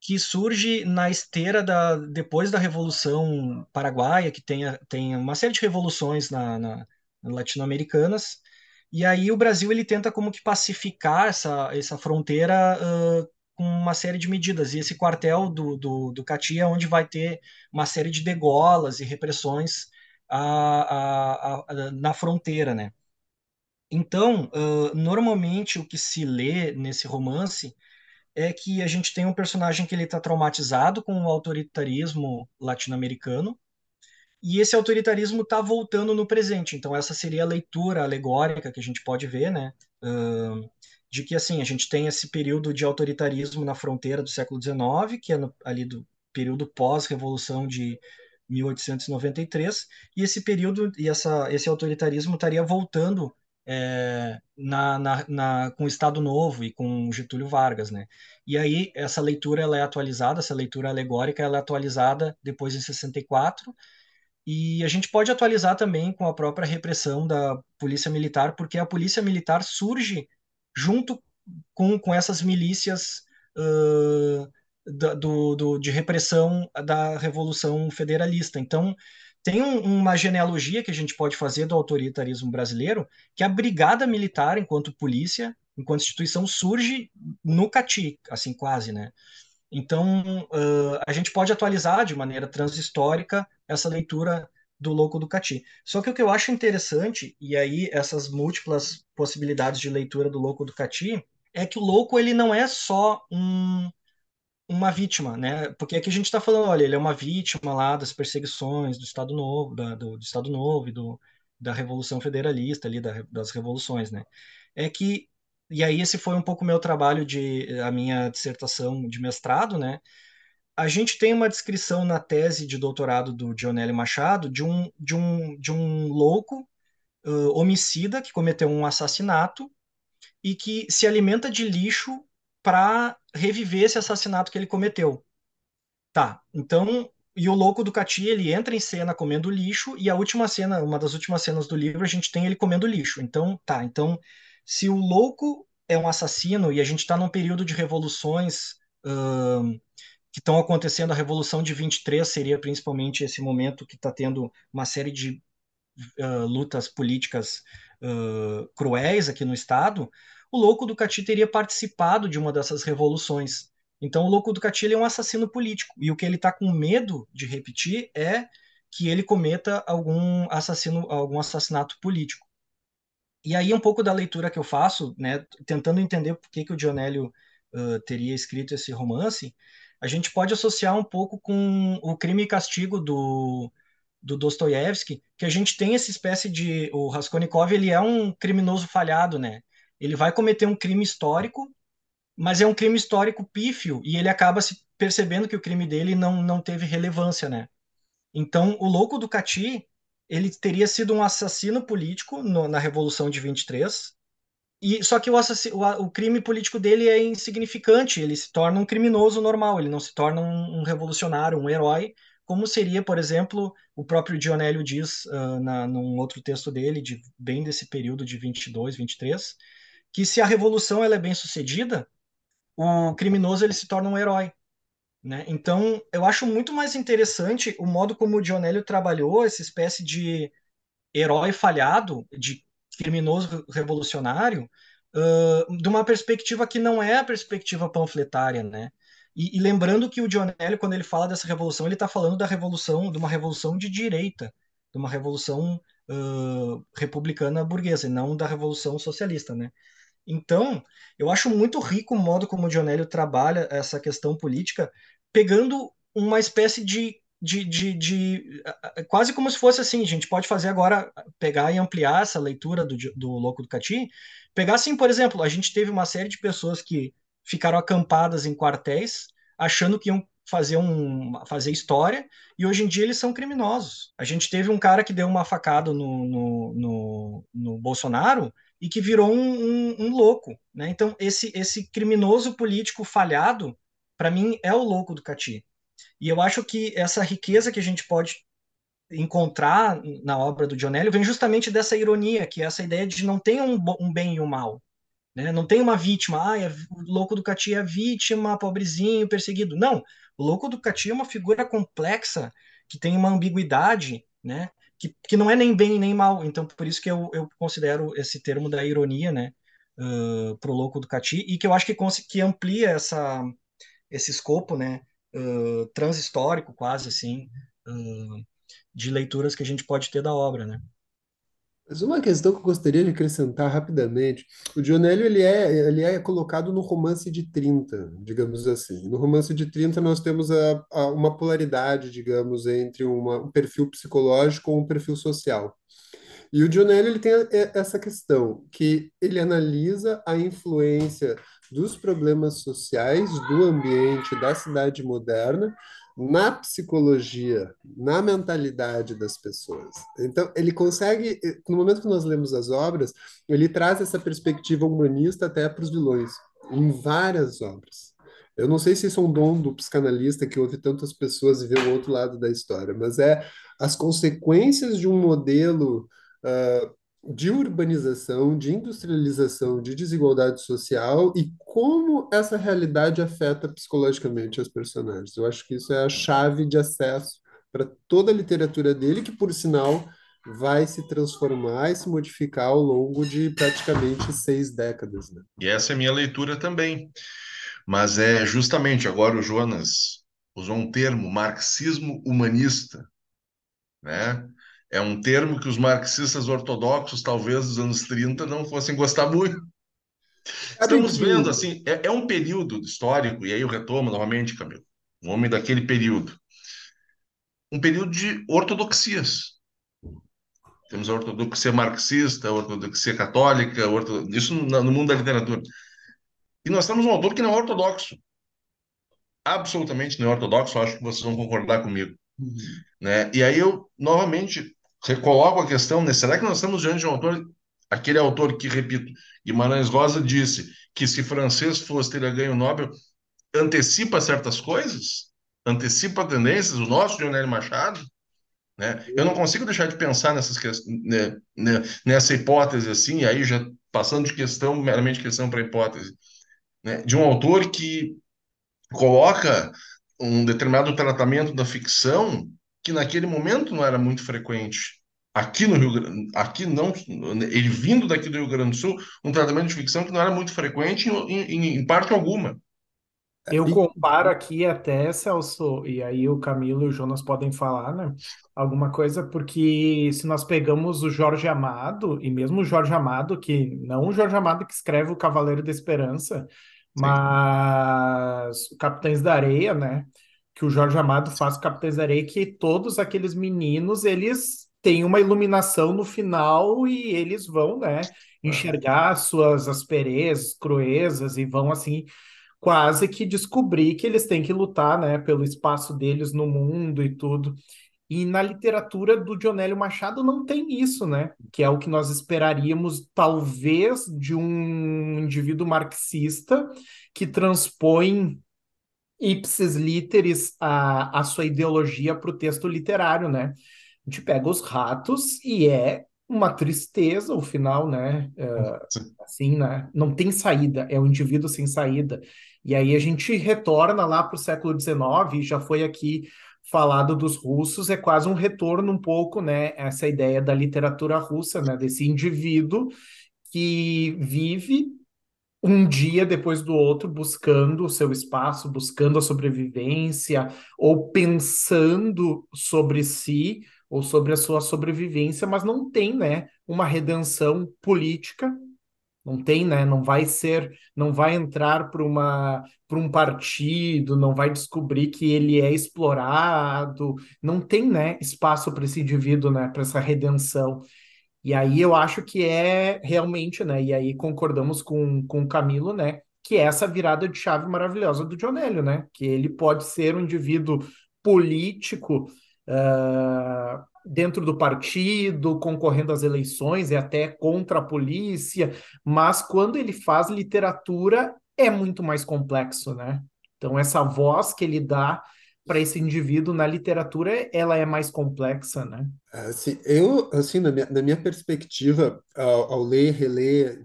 que surge na esteira da depois da Revolução Paraguaia, que tem, tem uma série de revoluções na, na latino-americanas. E aí o Brasil ele tenta como que pacificar essa, essa fronteira uh, com uma série de medidas. E esse quartel do, do, do Cati é onde vai ter uma série de degolas e repressões a, a, a, na fronteira, né? Então, uh, normalmente o que se lê nesse romance é que a gente tem um personagem que ele está traumatizado com o autoritarismo latino-americano e esse autoritarismo está voltando no presente. Então essa seria a leitura alegórica que a gente pode ver, né? Uh, de que assim a gente tem esse período de autoritarismo na fronteira do século XIX, que é no, ali do período pós-revolução de 1893, e esse período e essa, esse autoritarismo estaria voltando é, na, na, na, com o Estado Novo e com Getúlio Vargas, né? E aí essa leitura ela é atualizada, essa leitura alegórica ela é atualizada depois em 64 e a gente pode atualizar também com a própria repressão da polícia militar, porque a polícia militar surge junto com, com essas milícias uh, do, do, de repressão da Revolução Federalista. Então, tem um, uma genealogia que a gente pode fazer do autoritarismo brasileiro, que a brigada militar, enquanto polícia, enquanto instituição, surge no Cati, assim, quase, né? Então, uh, a gente pode atualizar de maneira transhistórica essa leitura do Louco do Cati. Só que o que eu acho interessante, e aí essas múltiplas possibilidades de leitura do Louco do Cati, é que o louco ele não é só um, uma vítima, né? Porque aqui a gente está falando, olha, ele é uma vítima lá das perseguições do Estado Novo, da, do, do, Estado Novo e do, da Revolução Federalista ali, da, das revoluções, né? É que e aí esse foi um pouco meu trabalho de a minha dissertação de mestrado, né? A gente tem uma descrição na tese de doutorado do Dionélio Machado de um de um de um louco uh, homicida que cometeu um assassinato e que se alimenta de lixo para reviver esse assassinato que ele cometeu. Tá, então, e o louco do Cati, ele entra em cena comendo lixo, e a última cena, uma das últimas cenas do livro, a gente tem ele comendo lixo. Então, tá, então, se o louco é um assassino e a gente está num período de revoluções uh, que estão acontecendo, a Revolução de 23 seria principalmente esse momento que está tendo uma série de uh, lutas políticas uh, cruéis aqui no Estado, o louco do Cati teria participado de uma dessas revoluções. Então, o louco do Cati é um assassino político. E o que ele está com medo de repetir é que ele cometa algum assassino, algum assassinato político. E aí um pouco da leitura que eu faço, né, tentando entender por que, que o Dionélio uh, teria escrito esse romance, a gente pode associar um pouco com o Crime e Castigo do, do Dostoiévski, que a gente tem essa espécie de o Raskolnikov, ele é um criminoso falhado, né? Ele vai cometer um crime histórico, mas é um crime histórico pífio e ele acaba se percebendo que o crime dele não, não teve relevância, né? Então, o louco do Cati, ele teria sido um assassino político no, na Revolução de 23, e só que o, o, o, crime político dele é insignificante, ele se torna um criminoso normal, ele não se torna um, um revolucionário, um herói, como seria, por exemplo, o próprio Dionélio diz uh, na, num outro texto dele, de, bem desse período de 22, 23, que se a revolução ela é bem sucedida, o criminoso ele se torna um herói. Né? Então, eu acho muito mais interessante o modo como o Dionélio trabalhou essa espécie de herói falhado, de criminoso revolucionário, uh, de uma perspectiva que não é a perspectiva panfletária, né? E, e lembrando que o Dionélio, quando ele fala dessa revolução, ele está falando da revolução, de uma revolução de direita, de uma revolução uh, republicana burguesa, e não da revolução socialista, né? Então, eu acho muito rico o modo como o Dionélio trabalha essa questão política, pegando uma espécie de, de, de, de, quase como se fosse assim, a gente pode fazer agora, pegar e ampliar essa leitura do, do Louco do Cati, pegar assim, por exemplo, a gente teve uma série de pessoas que ficaram acampadas em quartéis, achando que iam fazer, um, fazer história, e hoje em dia eles são criminosos. A gente teve um cara que deu uma facada no, no, no, no Bolsonaro, e que virou um, um, um louco. Né? Então, esse, esse criminoso político falhado, para mim, é o louco do Cati. E eu acho que essa riqueza que a gente pode encontrar na obra do Dionélio vem justamente dessa ironia, que é essa ideia de não ter um, um bem e um mal. Né? Não tem uma vítima, ah, é, o louco do Cati é vítima, pobrezinho, perseguido. Não, o louco do Cati é uma figura complexa, que tem uma ambiguidade, né? Que, que não é nem bem nem mal. Então, por isso que eu, eu considero esse termo da ironia, né, uh, pro louco do Cati, e que eu acho que, que amplia essa, esse escopo, né, uh, transhistórico, quase assim, uh, de leituras que a gente pode ter da obra, né. Mas uma questão que eu gostaria de acrescentar rapidamente, o Dionélio ele é, ele é colocado no romance de 30, digamos assim. No romance de 30 nós temos a, a uma polaridade, digamos, entre uma, um perfil psicológico ou um perfil social. E o Dionélio ele tem essa questão, que ele analisa a influência dos problemas sociais do ambiente da cidade moderna na psicologia, na mentalidade das pessoas. Então, ele consegue, no momento que nós lemos as obras, ele traz essa perspectiva humanista até para os vilões, em várias obras. Eu não sei se isso é um dom do psicanalista que ouve tantas pessoas e vê o outro lado da história, mas é as consequências de um modelo uh, de urbanização, de industrialização, de desigualdade social e como essa realidade afeta psicologicamente as personagens. Eu acho que isso é a chave de acesso para toda a literatura dele, que, por sinal, vai se transformar e se modificar ao longo de praticamente seis décadas. Né? E essa é a minha leitura também. Mas é justamente agora o Jonas usou um termo, marxismo humanista, né? É um termo que os marxistas ortodoxos, talvez dos anos 30, não fossem gostar muito. Estamos vendo, assim, é, é, um período histórico, e aí eu retomo novamente, Camilo, um homem daquele período. Um período de ortodoxias. Temos a ortodoxia marxista, a ortodoxia católica, a orto... isso no mundo da literatura. E nós temos um autor que não é ortodoxo. Absolutamente não é ortodoxo, acho que vocês vão concordar comigo. Uhum. Né? E aí eu, novamente, recoloco a questão, né? será que nós estamos diante de um autor, aquele autor que, repito, Guimarães Rosa disse que se francês fosse teria ganho o Nobel, antecipa certas coisas? Antecipa tendências? O nosso Leonel Machado? Né? Eu não consigo deixar de pensar nessas né, né, nessa hipótese assim, aí já passando de questão, meramente questão para hipótese, né? de um autor que coloca um determinado tratamento da ficção que naquele momento não era muito frequente. Aqui no Rio Grande, aqui não, ele vindo daqui do Rio Grande do Sul, um tratamento de ficção que não era muito frequente em, em, em parte alguma. Eu comparo aqui até, Celso, e aí o Camilo e o Jonas podem falar, né? Alguma coisa, porque se nós pegamos o Jorge Amado, e mesmo o Jorge Amado, que não o Jorge Amado que escreve o Cavaleiro da Esperança, mas o Capitães da Areia, né? Que o Jorge Amado faz o Capitães da Areia, que todos aqueles meninos, eles têm uma iluminação no final e eles vão, né? Enxergar suas asperezas, cruezas e vão assim quase que descobrir que eles têm que lutar, né, pelo espaço deles no mundo e tudo. E na literatura do Dionélio Machado não tem isso, né? Que é o que nós esperaríamos, talvez, de um indivíduo marxista que transpõe ipsis literis a, a sua ideologia para o texto literário, né? A gente pega os ratos e é uma tristeza o final, né? É, assim, né? Não tem saída, é um indivíduo sem saída. E aí a gente retorna lá para o século XIX, já foi aqui falado dos russos é quase um retorno um pouco, né, essa ideia da literatura russa, né, desse indivíduo que vive um dia depois do outro buscando o seu espaço, buscando a sobrevivência ou pensando sobre si ou sobre a sua sobrevivência, mas não tem, né, uma redenção política não tem, né? Não vai ser, não vai entrar para uma para um partido, não vai descobrir que ele é explorado, não tem, né, espaço para esse indivíduo, né, para essa redenção. E aí eu acho que é realmente, né, e aí concordamos com, com o Camilo, né, que é essa virada de chave maravilhosa do Dionélio, né, que ele pode ser um indivíduo político uh, dentro do partido, concorrendo às eleições e até contra a polícia, mas quando ele faz literatura é muito mais complexo, né? Então essa voz que ele dá para esse indivíduo na literatura, ela é mais complexa, né? Assim, eu, assim, na minha, na minha perspectiva, ao, ao ler, reler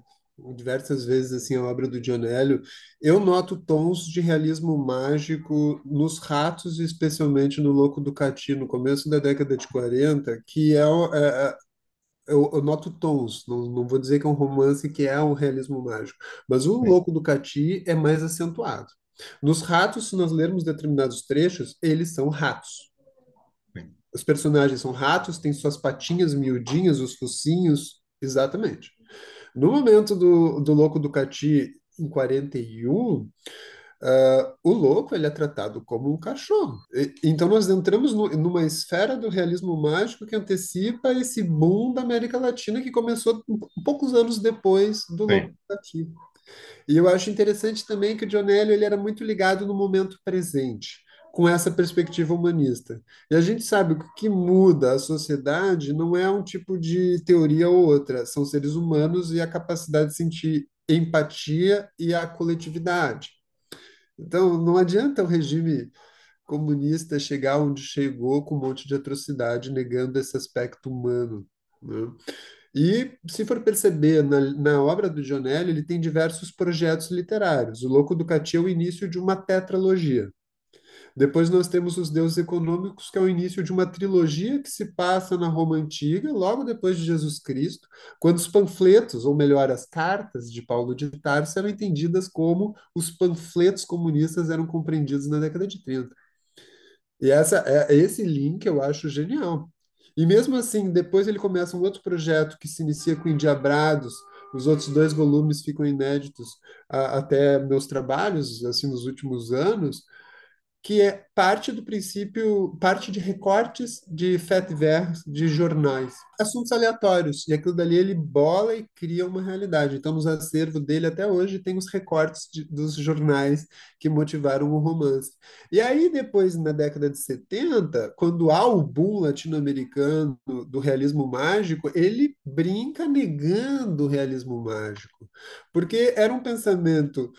diversas vezes assim a obra do Dionélio, eu noto tons de realismo mágico nos ratos, especialmente no Louco do Cati, no começo da década de 40, que é, é, é eu, eu, noto tons, não, não vou dizer que é um romance que é um realismo mágico, mas o Louco do Cati é mais acentuado. Nos ratos, se nós lermos determinados trechos, eles são ratos. Os personagens são ratos, têm suas patinhas miudinhas, os focinhos, exatamente. No momento do, do Louco do Cati, em 41, Uh, o louco ele é tratado como um cachorro. E, então nós entramos no, numa esfera do realismo mágico que antecipa esse boom da América Latina que começou poucos anos depois do Sim. Louco Cati. E eu acho interessante também que o Dionélio ele era muito ligado no momento presente com essa perspectiva humanista. E a gente sabe que o que muda a sociedade não é um tipo de teoria ou outra, são seres humanos e a capacidade de sentir empatia e a coletividade. Então, não adianta o regime comunista chegar onde chegou com um monte de atrocidade, negando esse aspecto humano. Né? E, se for perceber, na, na obra do Jonelli, ele tem diversos projetos literários. O Louco do Cati é o início de uma tetralogia. Depois nós temos os deuses econômicos, que é o início de uma trilogia que se passa na Roma Antiga, logo depois de Jesus Cristo, quando os panfletos, ou melhor, as cartas de Paulo de Tarso eram entendidas como os panfletos comunistas eram compreendidos na década de 30. E essa, é, esse link eu acho genial. E mesmo assim, depois ele começa um outro projeto que se inicia com Endiabrados, Os outros dois volumes ficam inéditos a, até meus trabalhos, assim, nos últimos anos, que é parte do princípio, parte de recortes de faits de jornais, assuntos aleatórios, e aquilo dali ele bola e cria uma realidade. Então, nos acervos dele até hoje tem os recortes de, dos jornais que motivaram o romance. E aí, depois, na década de 70, quando há o boom latino-americano do realismo mágico, ele brinca negando o realismo mágico, porque era um pensamento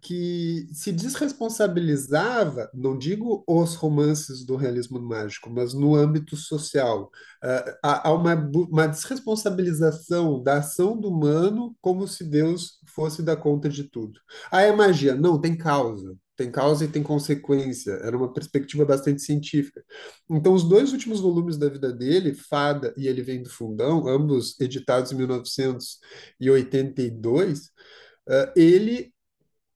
que se desresponsabilizava, não digo os romances do realismo mágico, mas no âmbito social. Uh, há, uma, uma desresponsabilização da ação do humano como se Deus fosse dar conta de tudo. Ah, é magia. Não, tem causa tem causa e tem consequência. Era uma perspectiva bastante científica. Então, os dois últimos volumes da vida dele, Fada e Ele Vem do Fundão, ambos editados em 1982, uh, ele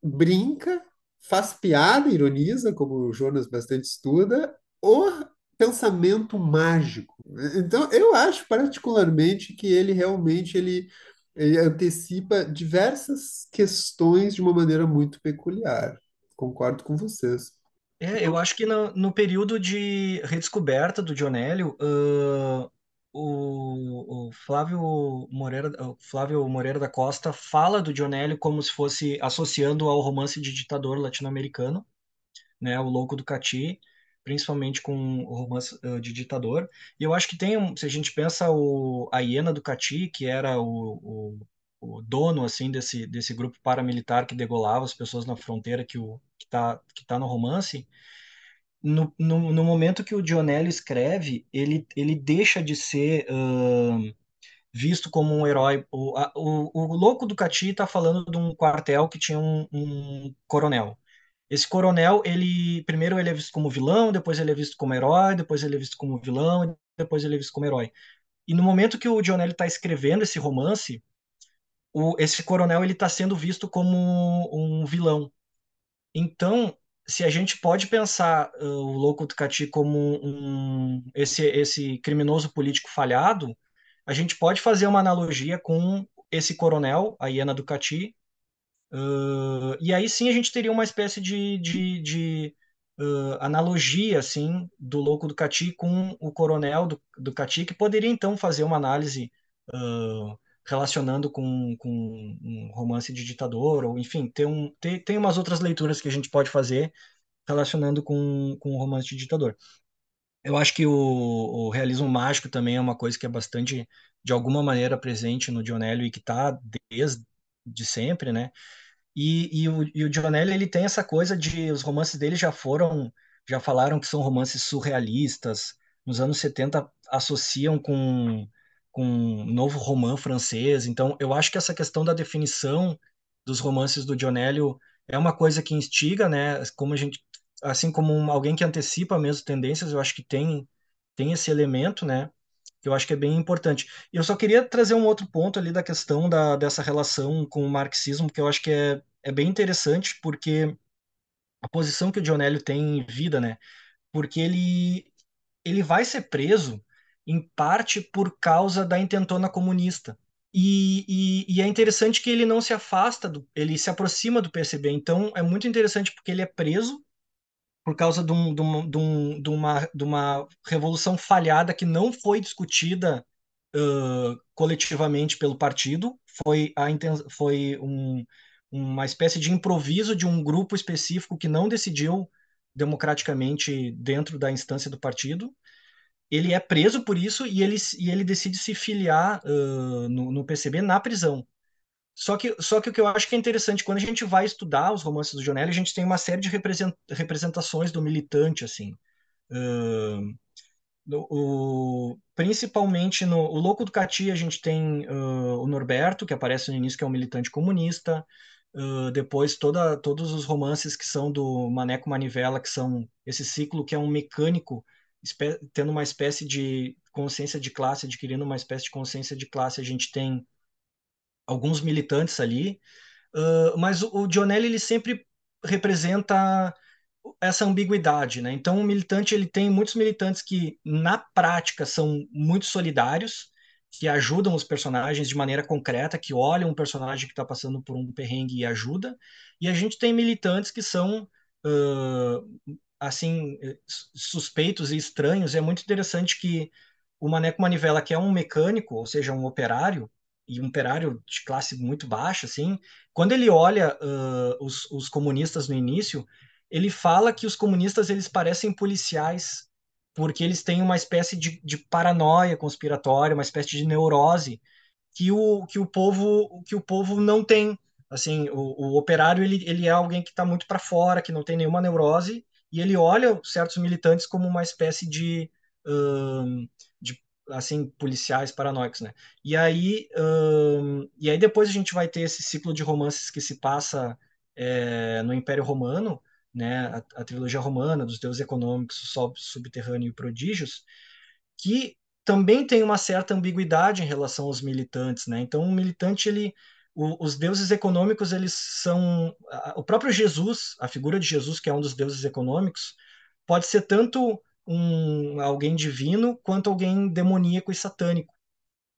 brinca, faz piada, ironiza, como o Jonas bastante estuda, o pensamento mágico. Então, eu acho particularmente que ele realmente ele, ele antecipa diversas questões de uma maneira muito peculiar. Concordo com vocês. É, eu acho que no, no período de redescoberta do Dionélio, uh, o, o Flávio Moreira, o Flávio Moreira da Costa fala do Dionélio como se fosse associando ao romance de ditador latino-americano, né, o Louco do Cati, principalmente com o romance uh, de ditador. E eu acho que tem, se a gente pensa o, a hiena do Cati, que era o, o, o, dono assim desse, desse grupo paramilitar que degolava as pessoas na fronteira que o que está que tá no romance, no, no, no, momento que o Dionélio escreve, ele, ele deixa de ser uh, visto como um herói. O, a, o, o louco do Cati está falando de um quartel que tinha um, um, coronel. Esse coronel, ele primeiro ele é visto como vilão, depois ele é visto como herói, depois ele é visto como vilão, depois ele é visto como herói. E no momento que o Dionélio está escrevendo esse romance, o, esse coronel ele está sendo visto como um vilão. Então, se a gente pode pensar uh, o Louco Ducati como um, esse, esse criminoso político falhado, a gente pode fazer uma analogia com esse coronel, a Iena Ducati, uh, e aí sim a gente teria uma espécie de, de, de uh, analogia assim, do Louco Ducati com o coronel do, Ducati, que poderia então fazer uma análise relacionando com, com um romance de ditador, ou enfim, tem, um, tem, tem umas outras leituras que a gente pode fazer relacionando com, com o romance de ditador. Eu acho que o, o realismo mágico também é uma coisa que é bastante, de alguma maneira, presente no Dionélio e que está desde de sempre, né? E, e, o, e o Dionélio, ele tem essa coisa de... Os romances dele já foram... Já falaram que são romances surrealistas. Nos anos 70 associam com com um novo romance francês. Então, eu acho que essa questão da definição dos romances do Dionélio é uma coisa que instiga, né? Como a gente, assim como alguém que antecipa mesmo tendências, eu acho que tem tem esse elemento, né? Que eu acho que é bem importante. Eu só queria trazer um outro ponto ali da questão da, dessa relação com o marxismo, que eu acho que é, é bem interessante, porque a posição que o Dionélio tem em vida, né? Porque ele ele vai ser preso em parte por causa da intentona comunista. E, e, e, é interessante que ele não se afasta, do, ele se aproxima do PCB. Então é muito interessante porque ele é preso por causa de, um, de, um, de, um, de, uma, uma revolução falhada que não foi discutida uh, coletivamente pelo partido. Foi, a, foi um, uma espécie de improviso de um grupo específico que não decidiu democraticamente dentro da instância do partido ele é preso por isso e ele, e ele decide se filiar uh, no, no, PCB na prisão. Só que, só que o que eu acho que é interessante, quando a gente vai estudar os romances do Jonelli, a gente tem uma série de representações do militante, assim. Uh, o, principalmente no o Louco do Cati, a gente tem uh, o Norberto, que aparece no início, que é um militante comunista. Uh, depois toda, todos os romances que são do Maneco Manivela, que são esse ciclo que é um mecânico tendo uma espécie de consciência de classe, adquirindo uma espécie de consciência de classe. A gente tem alguns militantes ali, uh, mas o, o Dionelli ele sempre representa essa ambiguidade, né? Então, o militante ele tem muitos militantes que na prática são muito solidários que ajudam os personagens de maneira concreta, que olham um personagem que está passando por um perrengue e ajuda, e a gente tem militantes que são uh, assim suspeitos e estranhos. É muito interessante que o Maneco Manivela, que é um mecânico, ou seja, um operário, e um operário de classe muito baixa, assim, quando ele olha uh, os, os comunistas no início, ele fala que os comunistas eles parecem policiais porque eles têm uma espécie de, de paranoia conspiratória, uma espécie de neurose que o, que o povo que o povo não tem. Assim, o, o operário ele, ele é alguém que está muito para fora, que não tem nenhuma neurose e ele olha certos militantes como uma espécie de, de assim policiais paranoicos, né? E aí e aí depois a gente vai ter esse ciclo de romances que se passa é, no Império Romano, né? A, a, trilogia romana dos deuses econômicos, o Sol subterrâneo e prodígios, que também tem uma certa ambiguidade em relação aos militantes, né? Então o militante ele o, os deuses econômicos eles são o próprio Jesus, a figura de Jesus que é um dos deuses econômicos, pode ser tanto um alguém divino quanto alguém demoníaco e satânico.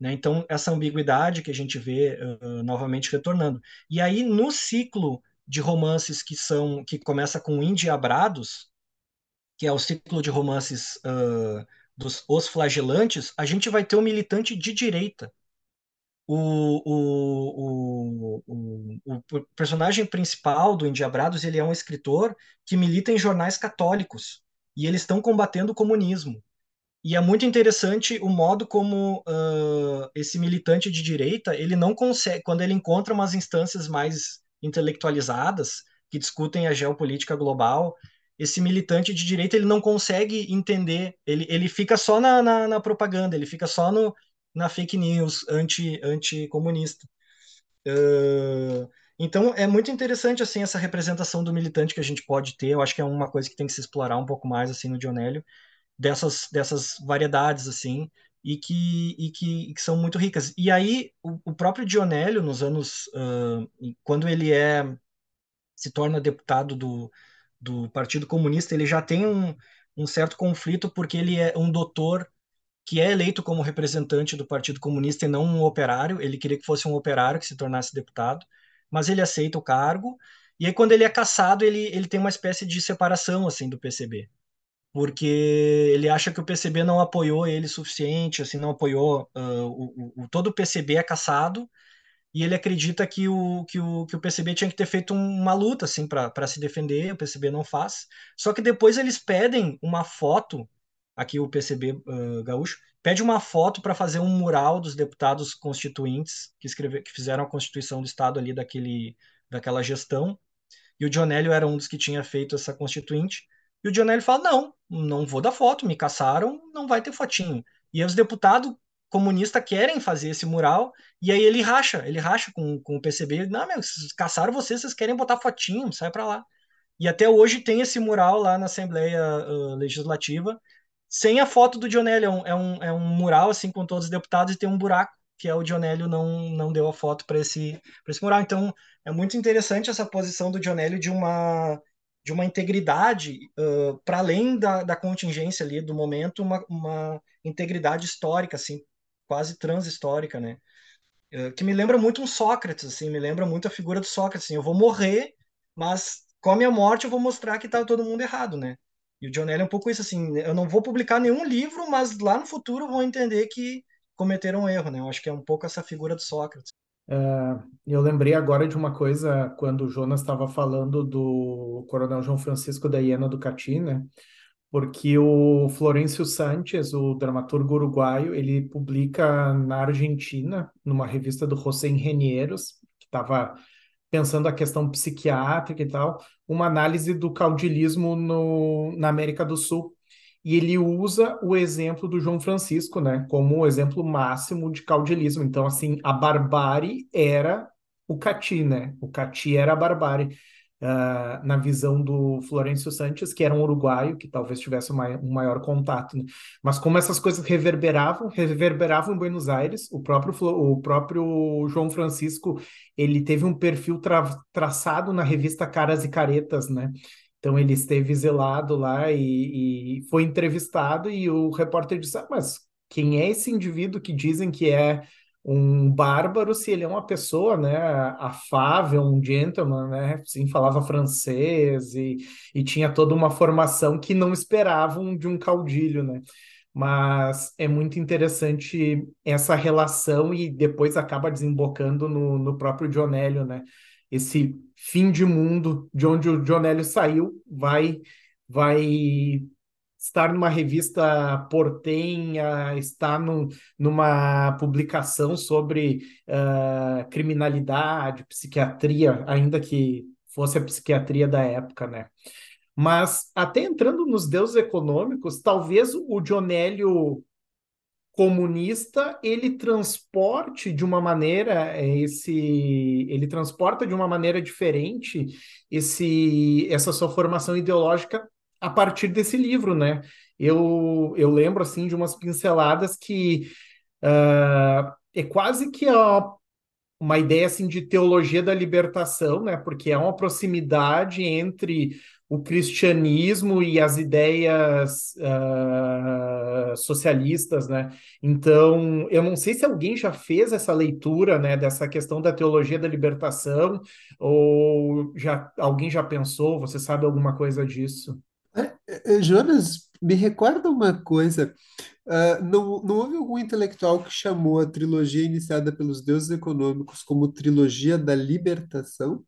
Né? Então, essa ambiguidade que a gente vê uh, novamente retornando. E aí, no ciclo de romances que são que começa com Indiabrados, que é o ciclo de romances uh, dos Os Flagelantes, a gente vai ter um militante de direita. O, o, o, o, personagem principal do Indiabrados ele é um escritor que milita em jornais católicos e eles estão combatendo o comunismo. E é muito interessante o modo como uh, esse militante de direita, ele não consegue, quando ele encontra umas instâncias mais intelectualizadas que discutem a geopolítica global, esse militante de direita ele não consegue entender, ele, ele fica só na, na, na propaganda, ele fica só no, na fake news anti, anti-comunista. Uh, então é muito interessante assim essa representação do militante que a gente pode ter. Eu acho que é uma coisa que tem que se explorar um pouco mais assim no Dionélio dessas dessas variedades assim e que e que, e que são muito ricas. E aí o, o próprio Dionélio nos anos uh, quando ele é se torna deputado do, do Partido Comunista, ele já tem um, um certo conflito porque ele é um doutor que é eleito como representante do Partido Comunista e não um operário. Ele queria que fosse um operário que se tornasse deputado mas ele aceita o cargo. E aí, quando ele é caçado, ele, ele tem uma espécie de separação assim do PCB, porque ele acha que o PCB não apoiou ele suficiente, assim, não apoiou uh, o, o, todo o PCB é caçado e ele acredita que o, que o, que o PCB tinha que ter feito uma luta assim para se defender, o PCB não faz. Só que depois eles pedem uma foto, aqui o PCB uh, gaúcho, pede uma foto para fazer um mural dos deputados constituintes que, escreve, que fizeram a Constituição do Estado ali daquele, daquela gestão. E o Dionélio era um dos que tinha feito essa constituinte. E o Dionélio fala: não, não vou dar foto, me caçaram, não vai ter fotinho. E aí os deputados comunistas querem fazer esse mural, e aí ele racha, ele racha com, com o PCB. Não, meu, caçaram vocês, vocês querem botar fotinho, sai para lá. E até hoje tem esse mural lá na Assembleia uh, Legislativa, sem a foto do Dionélio. É um, é um, é um mural assim com todos os deputados e tem um buraco que é o Dionélio não, não deu a foto para esse, esse mural. Então é muito interessante essa posição do Dionélio de uma de uma integridade uh, para além da, da contingência ali do momento, uma, uma integridade histórica assim, quase transhistórica, né? Que me lembra muito um Sócrates, assim, me lembra muito a figura do Sócrates. Assim, eu vou morrer, mas com a minha morte eu vou mostrar que tá todo mundo errado, né? E o John Elliot é um pouco isso, assim, eu não vou publicar nenhum livro, mas lá no futuro vão entender que cometeram um erro, né? Eu acho que é um pouco essa figura do Sócrates. Uh, eu lembrei agora de uma coisa quando o Jonas estava falando do Coronel João Francisco da Hiena do Cati, né? Porque o Florencio Sanches, o dramaturgo uruguaio, ele publica na Argentina, numa revista do José Engenheiros, que estava pensando a questão psiquiátrica e tal, uma análise do caudilismo no, na América do Sul. E ele usa o exemplo do João Francisco, né, como o exemplo máximo de caudilismo. Então, assim, a barbárie era o Cati, né? O Cati era a barbárie uh, na visão do Florencio Santos, que era um uruguaio, que talvez tivesse uma, um maior contato. Né? Mas como essas coisas reverberavam, reverberavam em Buenos Aires, o próprio, o próprio João Francisco, ele teve um perfil tra traçado na revista Caras e Caretas, né? Então ele esteve zelado lá e, e foi entrevistado e o repórter disse, ah, mas quem é esse indivíduo que dizem que é um bárbaro se ele é uma pessoa, né, afável, um gentleman, né, sim, falava francês e, e tinha toda uma formação que não esperavam de um caudilho, né? Mas é muito interessante essa relação e depois acaba desembocando no, no próprio Dionélio, né? Esse fim de mundo de onde o Dionélio saiu vai vai estar numa revista portenha, estar numa publicação sobre uh, criminalidade, psiquiatria, ainda que fosse a psiquiatria da época, né? Mas até entrando nos deuses econômicos, talvez o Dionélio comunista ele transporte de uma maneira esse ele transporta de uma maneira diferente esse essa sua formação ideológica a partir desse livro, né? Eu, eu lembro, assim, de umas pinceladas que uh, é quase que a, uma ideia, assim, de teologia da libertação, né? Porque é uma proximidade entre o cristianismo e as ideias uh, socialistas, né? Então, eu não sei se alguém já fez essa leitura, né, dessa questão da teologia da libertação, ou já alguém já pensou, você sabe alguma coisa disso? É, é, Jonas, me recorda uma coisa. ah, não, não houve algum intelectual que chamou a trilogia iniciada pelos deuses econômicos como trilogia da libertação?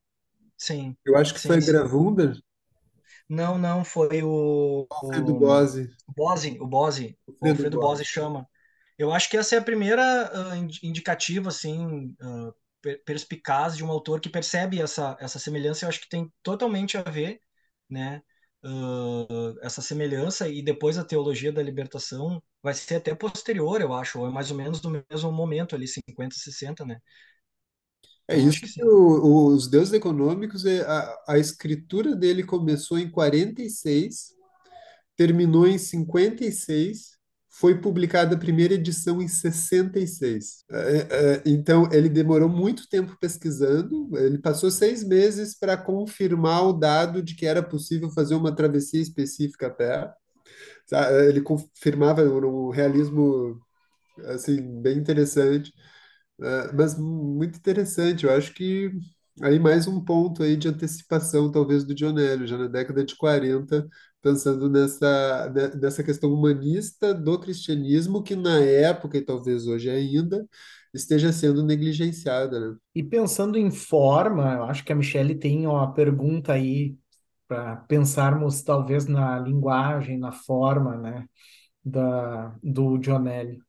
Sim, Eu acho que sim, foi sim. Gravunda, Não, não, foi o, Alfredo o Bose, Bose, o Bose, o Alfredo Alfredo Bose Bose. chama. Eu acho que essa é a primeira ah, indi- indicativa, assim, ah, per- perspicaz de um autor que percebe essa, essa semelhança. Eu acho que tem totalmente a ver, né? Essa semelhança e depois a teologia da libertação vai ser até posterior, eu acho, ou é mais ou menos no mesmo momento ali, 50, 60, né? É isso que que o- os deuses econômicos, é, a, a escritura dele começou em 46, terminou em 56, foi publicada a primeira edição em 66. É, é, então, ele demorou muito tempo pesquisando, ele passou seis meses para confirmar o dado de que era possível fazer uma travessia específica a pé. Sa- Ele confirmava um realismo assim, bem interessante. É, mas muito interessante, eu acho que aí mais um ponto aí de antecipação, talvez, do Dionélio, já na década de 40, pensando nessa, ne- nessa questão humanista do cristianismo, que na época, e talvez hoje ainda, esteja sendo negligenciada, né? E pensando em forma, eu acho que a Michelle tem uma pergunta aí para pensarmos talvez na linguagem, na forma, né, da, do Dionélio.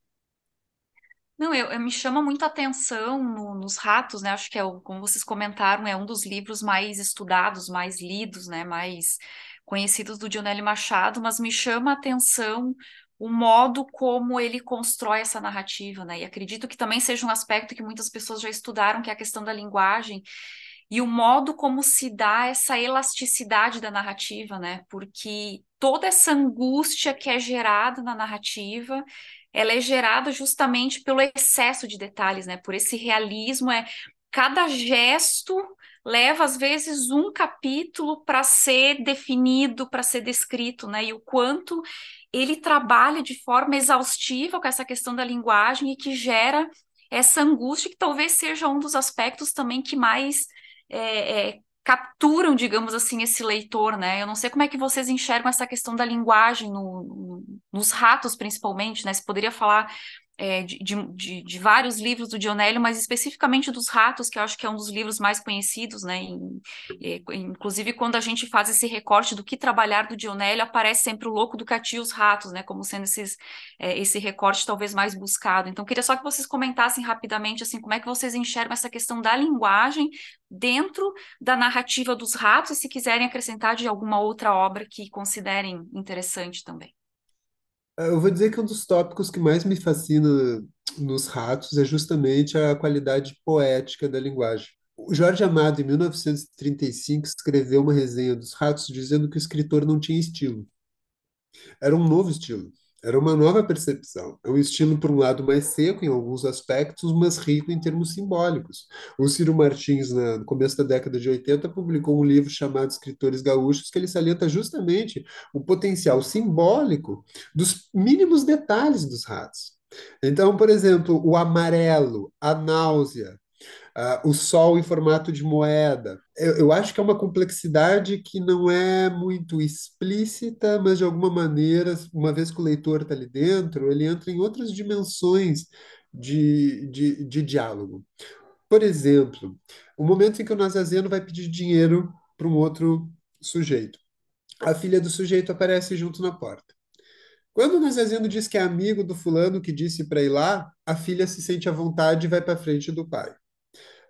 Não, eu, eu- me chama muita atenção no- nos ratos, né? Acho que é como vocês comentaram, é um dos livros mais estudados, mais lidos, né? Mais conhecidos do Dionélio Machado, mas me chama a atenção o modo como ele constrói essa narrativa, né? E acredito que também seja um aspecto que muitas pessoas já estudaram, que é a questão da linguagem e o modo como se dá essa elasticidade da narrativa, né? Porque toda essa angústia que é gerada na narrativa ela é gerada justamente pelo excesso de detalhes, né? Por esse realismo, é cada gesto leva às vezes um capítulo para ser definido, para ser descrito, né? E o quanto ele trabalha de forma exaustiva com essa questão da linguagem e que gera essa angústia que talvez seja um dos aspectos também que mais é, é, capturam, digamos assim, esse leitor, né? Eu não sei como é que vocês enxergam essa questão da linguagem no, no- nos ratos, principalmente, né? Você poderia falar é, de, de, de- vários livros do Dionélio, mas especificamente dos ratos, que eu acho que é um dos livros mais conhecidos, né? Em- é, inclusive, quando a gente faz esse recorte do que trabalhar do Dionélio, aparece sempre o Louco do Cati e os Ratos, né? Como sendo esses, é, esse recorte talvez mais buscado. Então, queria só que vocês comentassem rapidamente, assim, como é que vocês enxergam essa questão da linguagem dentro da narrativa dos ratos, e se quiserem acrescentar de alguma outra obra que considerem interessante também. Eu vou dizer que um dos tópicos que mais me fascina nos ratos é justamente a qualidade poética da linguagem. O Jorge Amado, em 1935, escreveu uma resenha dos ratos dizendo que o escritor não tinha estilo. Era um novo estilo, era uma nova percepção. É um estilo, por um lado, mais seco em alguns aspectos, mas rico em termos simbólicos. O Ciro Martins, na- no começo da década de 80, publicou um livro chamado Escritores Gaúchos, que ele salienta justamente o potencial simbólico dos mínimos detalhes dos ratos. Então, por exemplo, o amarelo, a náusea, uh, o sol em formato de moeda. Eu, eu, acho que é uma complexidade que não é muito explícita, mas de alguma maneira, uma vez que o leitor está ali dentro, ele entra em outras dimensões de, de, de diálogo. Por exemplo, o momento em que o Naziazeno vai pedir dinheiro para um outro sujeito. A filha do sujeito aparece junto na porta. Quando o Naziazeno diz que é amigo do fulano que disse para ir lá, a filha se sente à vontade e vai para frente do pai.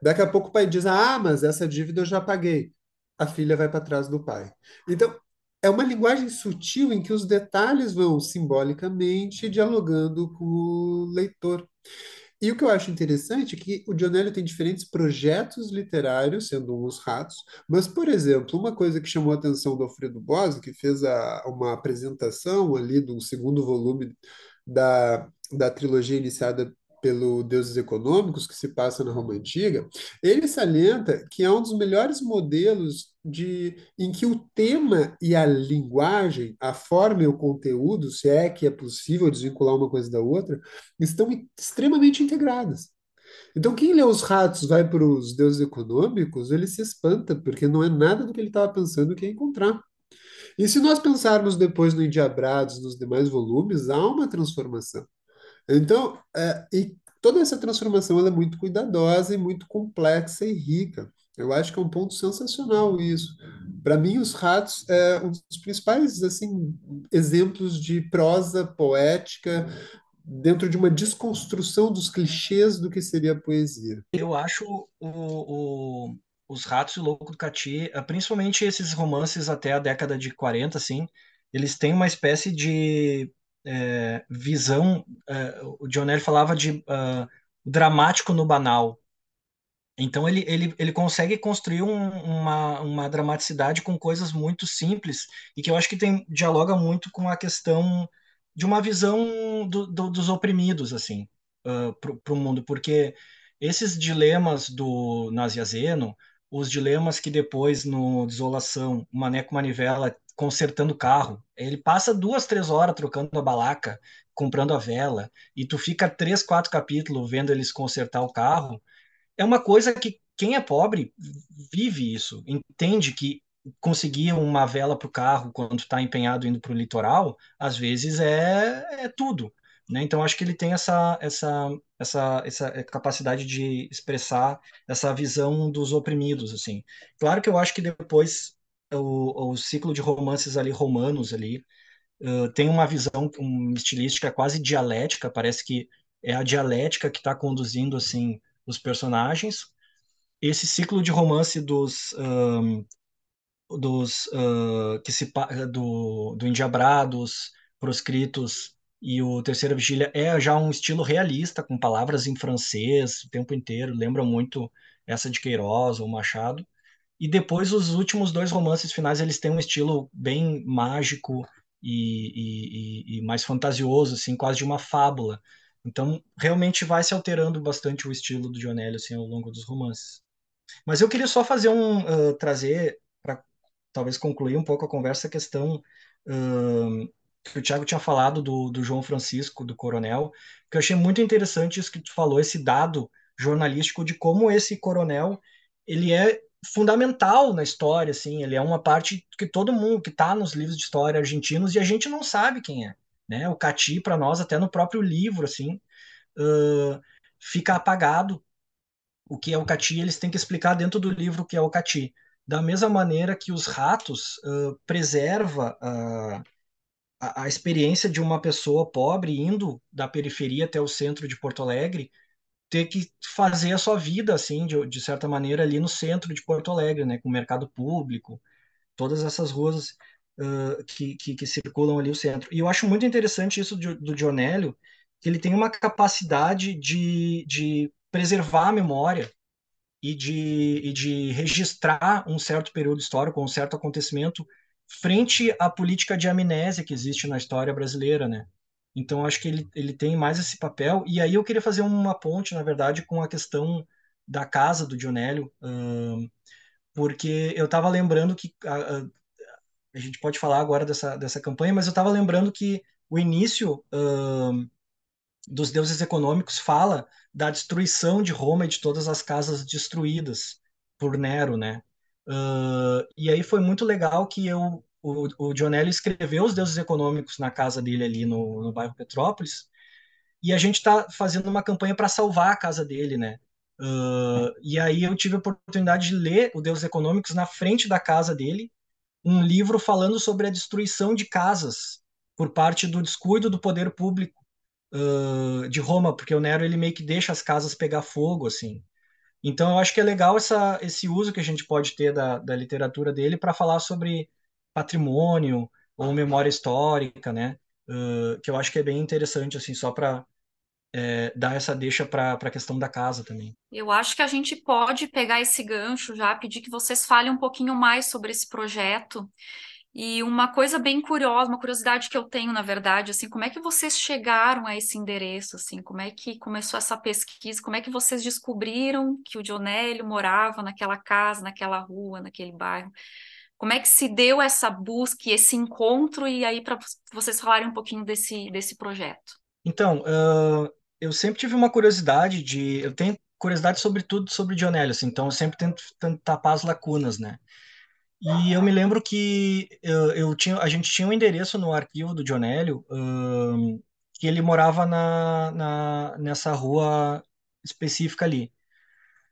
Daqui a pouco o pai diz: Ah, mas essa dívida eu já paguei. A filha vai para trás do pai. Então, é uma linguagem sutil em que os detalhes vão simbolicamente dialogando com o leitor. E o que eu acho interessante é que o Dionélio tem diferentes projetos literários, sendo um os ratos, mas, por exemplo, uma coisa que chamou a atenção do Alfredo Bose, que fez a, uma apresentação ali do segundo volume da, da trilogia iniciada pelo Deuses Econômicos, que se passa na Roma Antiga, ele salienta que é um dos melhores modelos de, em que o tema e a linguagem, a forma e o conteúdo, se é que é possível desvincular uma coisa da outra, estão extremamente integradas. Então, quem lê os ratos vai para os deuses econômicos, ele se espanta, porque não é nada do que ele estava pensando que ia encontrar. E se nós pensarmos depois no Endiabrados, nos demais volumes, há uma transformação. Então, é, e toda essa transformação ela é muito cuidadosa e muito complexa e rica. Eu acho que é um ponto sensacional isso. Para mim, os ratos é um dos principais assim exemplos de prosa poética dentro de uma desconstrução dos clichês do que seria a poesia. Eu acho o, o, os ratos e o Louco do Cati, principalmente esses romances até a década de 40, assim, eles têm uma espécie de é, visão. É, o John falava de uh, dramático no banal. Então ele, ele, ele consegue construir um, uma, uma dramaticidade com coisas muito simples e que eu acho que tem, dialoga muito com a questão de uma visão do, do, dos oprimidos assim uh, para o mundo, porque esses dilemas do Naziazeno, os dilemas que depois no Desolação, o Maneco Manivela consertando o carro. Ele passa duas, três horas trocando a balaca, comprando a vela, e tu fica três, quatro capítulos vendo eles consertar o carro. É uma coisa que quem é pobre vive isso, entende que conseguir uma vela para o carro quando está empenhado indo para o litoral, às vezes é, é tudo. Né? Então acho que ele tem essa, essa, essa, essa capacidade de expressar essa visão dos oprimidos. assim. Claro que eu acho que depois o, o ciclo de romances ali romanos ali uh, tem uma visão, uma estilística quase dialética, parece que é a dialética que está conduzindo assim os personagens. Esse ciclo de romance dos um, dos uh, que se do, do Indiabrados, Proscritos e o Terceira Vigília é já um estilo realista com palavras em francês o tempo inteiro, lembra muito essa de Queiroz ou Machado. E depois os últimos dois romances finais eles têm um estilo bem mágico e, e, e, mais fantasioso, assim, quase de uma fábula. Então realmente vai se alterando bastante o estilo do Dionélio assim, ao longo dos romances. Mas eu queria só fazer um uh, trazer para talvez concluir um pouco a conversa a questão uh, que o Thiago tinha falado do, do João Francisco, do Coronel, que eu achei muito interessante isso que tu falou, esse dado jornalístico de como esse coronel ele é fundamental na história, assim, ele é uma parte que todo mundo que está nos livros de história argentinos e a gente não sabe quem é, né? O Cati para nós até no próprio livro, assim, uh, fica apagado o que é o Cati, eles têm que explicar dentro do livro o que é o Cati. Da mesma maneira que os ratos uh, preserva uh, a, experiência de uma pessoa pobre indo da periferia até o centro de Porto Alegre ter que fazer a sua vida, assim, de, de certa maneira, ali no centro de Porto Alegre, né, com o mercado público, todas essas ruas uh, que, que, que, circulam ali o centro. E eu acho muito interessante isso do, do Dionélio, que ele tem uma capacidade de, de preservar a memória e de, e de registrar um certo período histórico, um certo acontecimento, frente à política de amnésia que existe na história brasileira, né? Então, acho que ele, ele tem mais esse papel. E aí eu queria fazer uma ponte, na verdade, com a questão da casa do Dionélio, porque eu estava lembrando que a, a, a, gente pode falar agora dessa, dessa campanha, mas eu estava lembrando que o início dos deuses econômicos fala da destruição de Roma e de todas as casas destruídas por Nero, né? Uh, e aí foi muito legal que eu, o, o Dionelli escreveu os deuses econômicos na casa dele ali no, no bairro Petrópolis, e a gente está fazendo uma campanha para salvar a casa dele, né? Uh, e aí eu tive a oportunidade de ler o Deuses Econômicos na frente da casa dele, um livro falando sobre a destruição de casas por parte do descuido do poder público uh, de Roma, porque o Nero ele meio que deixa as casas pegar fogo, assim. Então eu acho que é legal essa, esse uso que a gente pode ter da, da literatura dele para falar sobre patrimônio ou memória histórica, né? Uh, que eu acho que é bem interessante, assim, só para é, dar essa deixa para a questão da casa também. Eu acho que a gente pode pegar esse gancho já, pedir que vocês falem um pouquinho mais sobre esse projeto. E uma coisa bem curiosa, uma curiosidade que eu tenho, na verdade, assim, como é que vocês chegaram a esse endereço, assim, como é que começou essa pesquisa, como é que vocês descobriram que o Dionélio morava naquela casa, naquela rua, naquele bairro? Como é que se deu essa busca, esse encontro, e aí para vocês falarem um pouquinho desse, desse projeto? Então, uh, eu sempre tive uma curiosidade de. Eu tenho curiosidade sobre tudo sobre Dionélio, assim, então eu sempre tento, tento tapar as lacunas, né? E eu me lembro que eu, eu tinha, a gente tinha um endereço no arquivo do Dionélio, um, que ele morava na, na, nessa rua específica ali.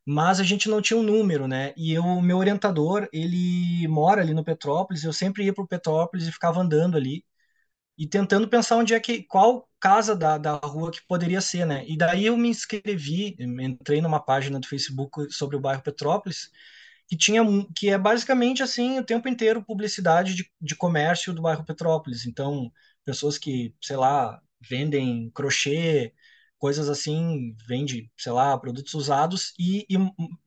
Mas a gente não tinha um número, né? E o meu orientador, ele mora ali no Petrópolis, eu sempre ia para o Petrópolis e ficava andando ali e tentando pensar onde é que qual casa da, da rua que poderia ser, né? E daí eu me inscrevi, entrei numa página do Facebook sobre o bairro Petrópolis, que tinha que é basicamente assim o tempo inteiro publicidade de, de comércio do bairro Petrópolis. Então, pessoas que, sei lá, vendem crochê, coisas assim, vende, sei lá, produtos usados e, e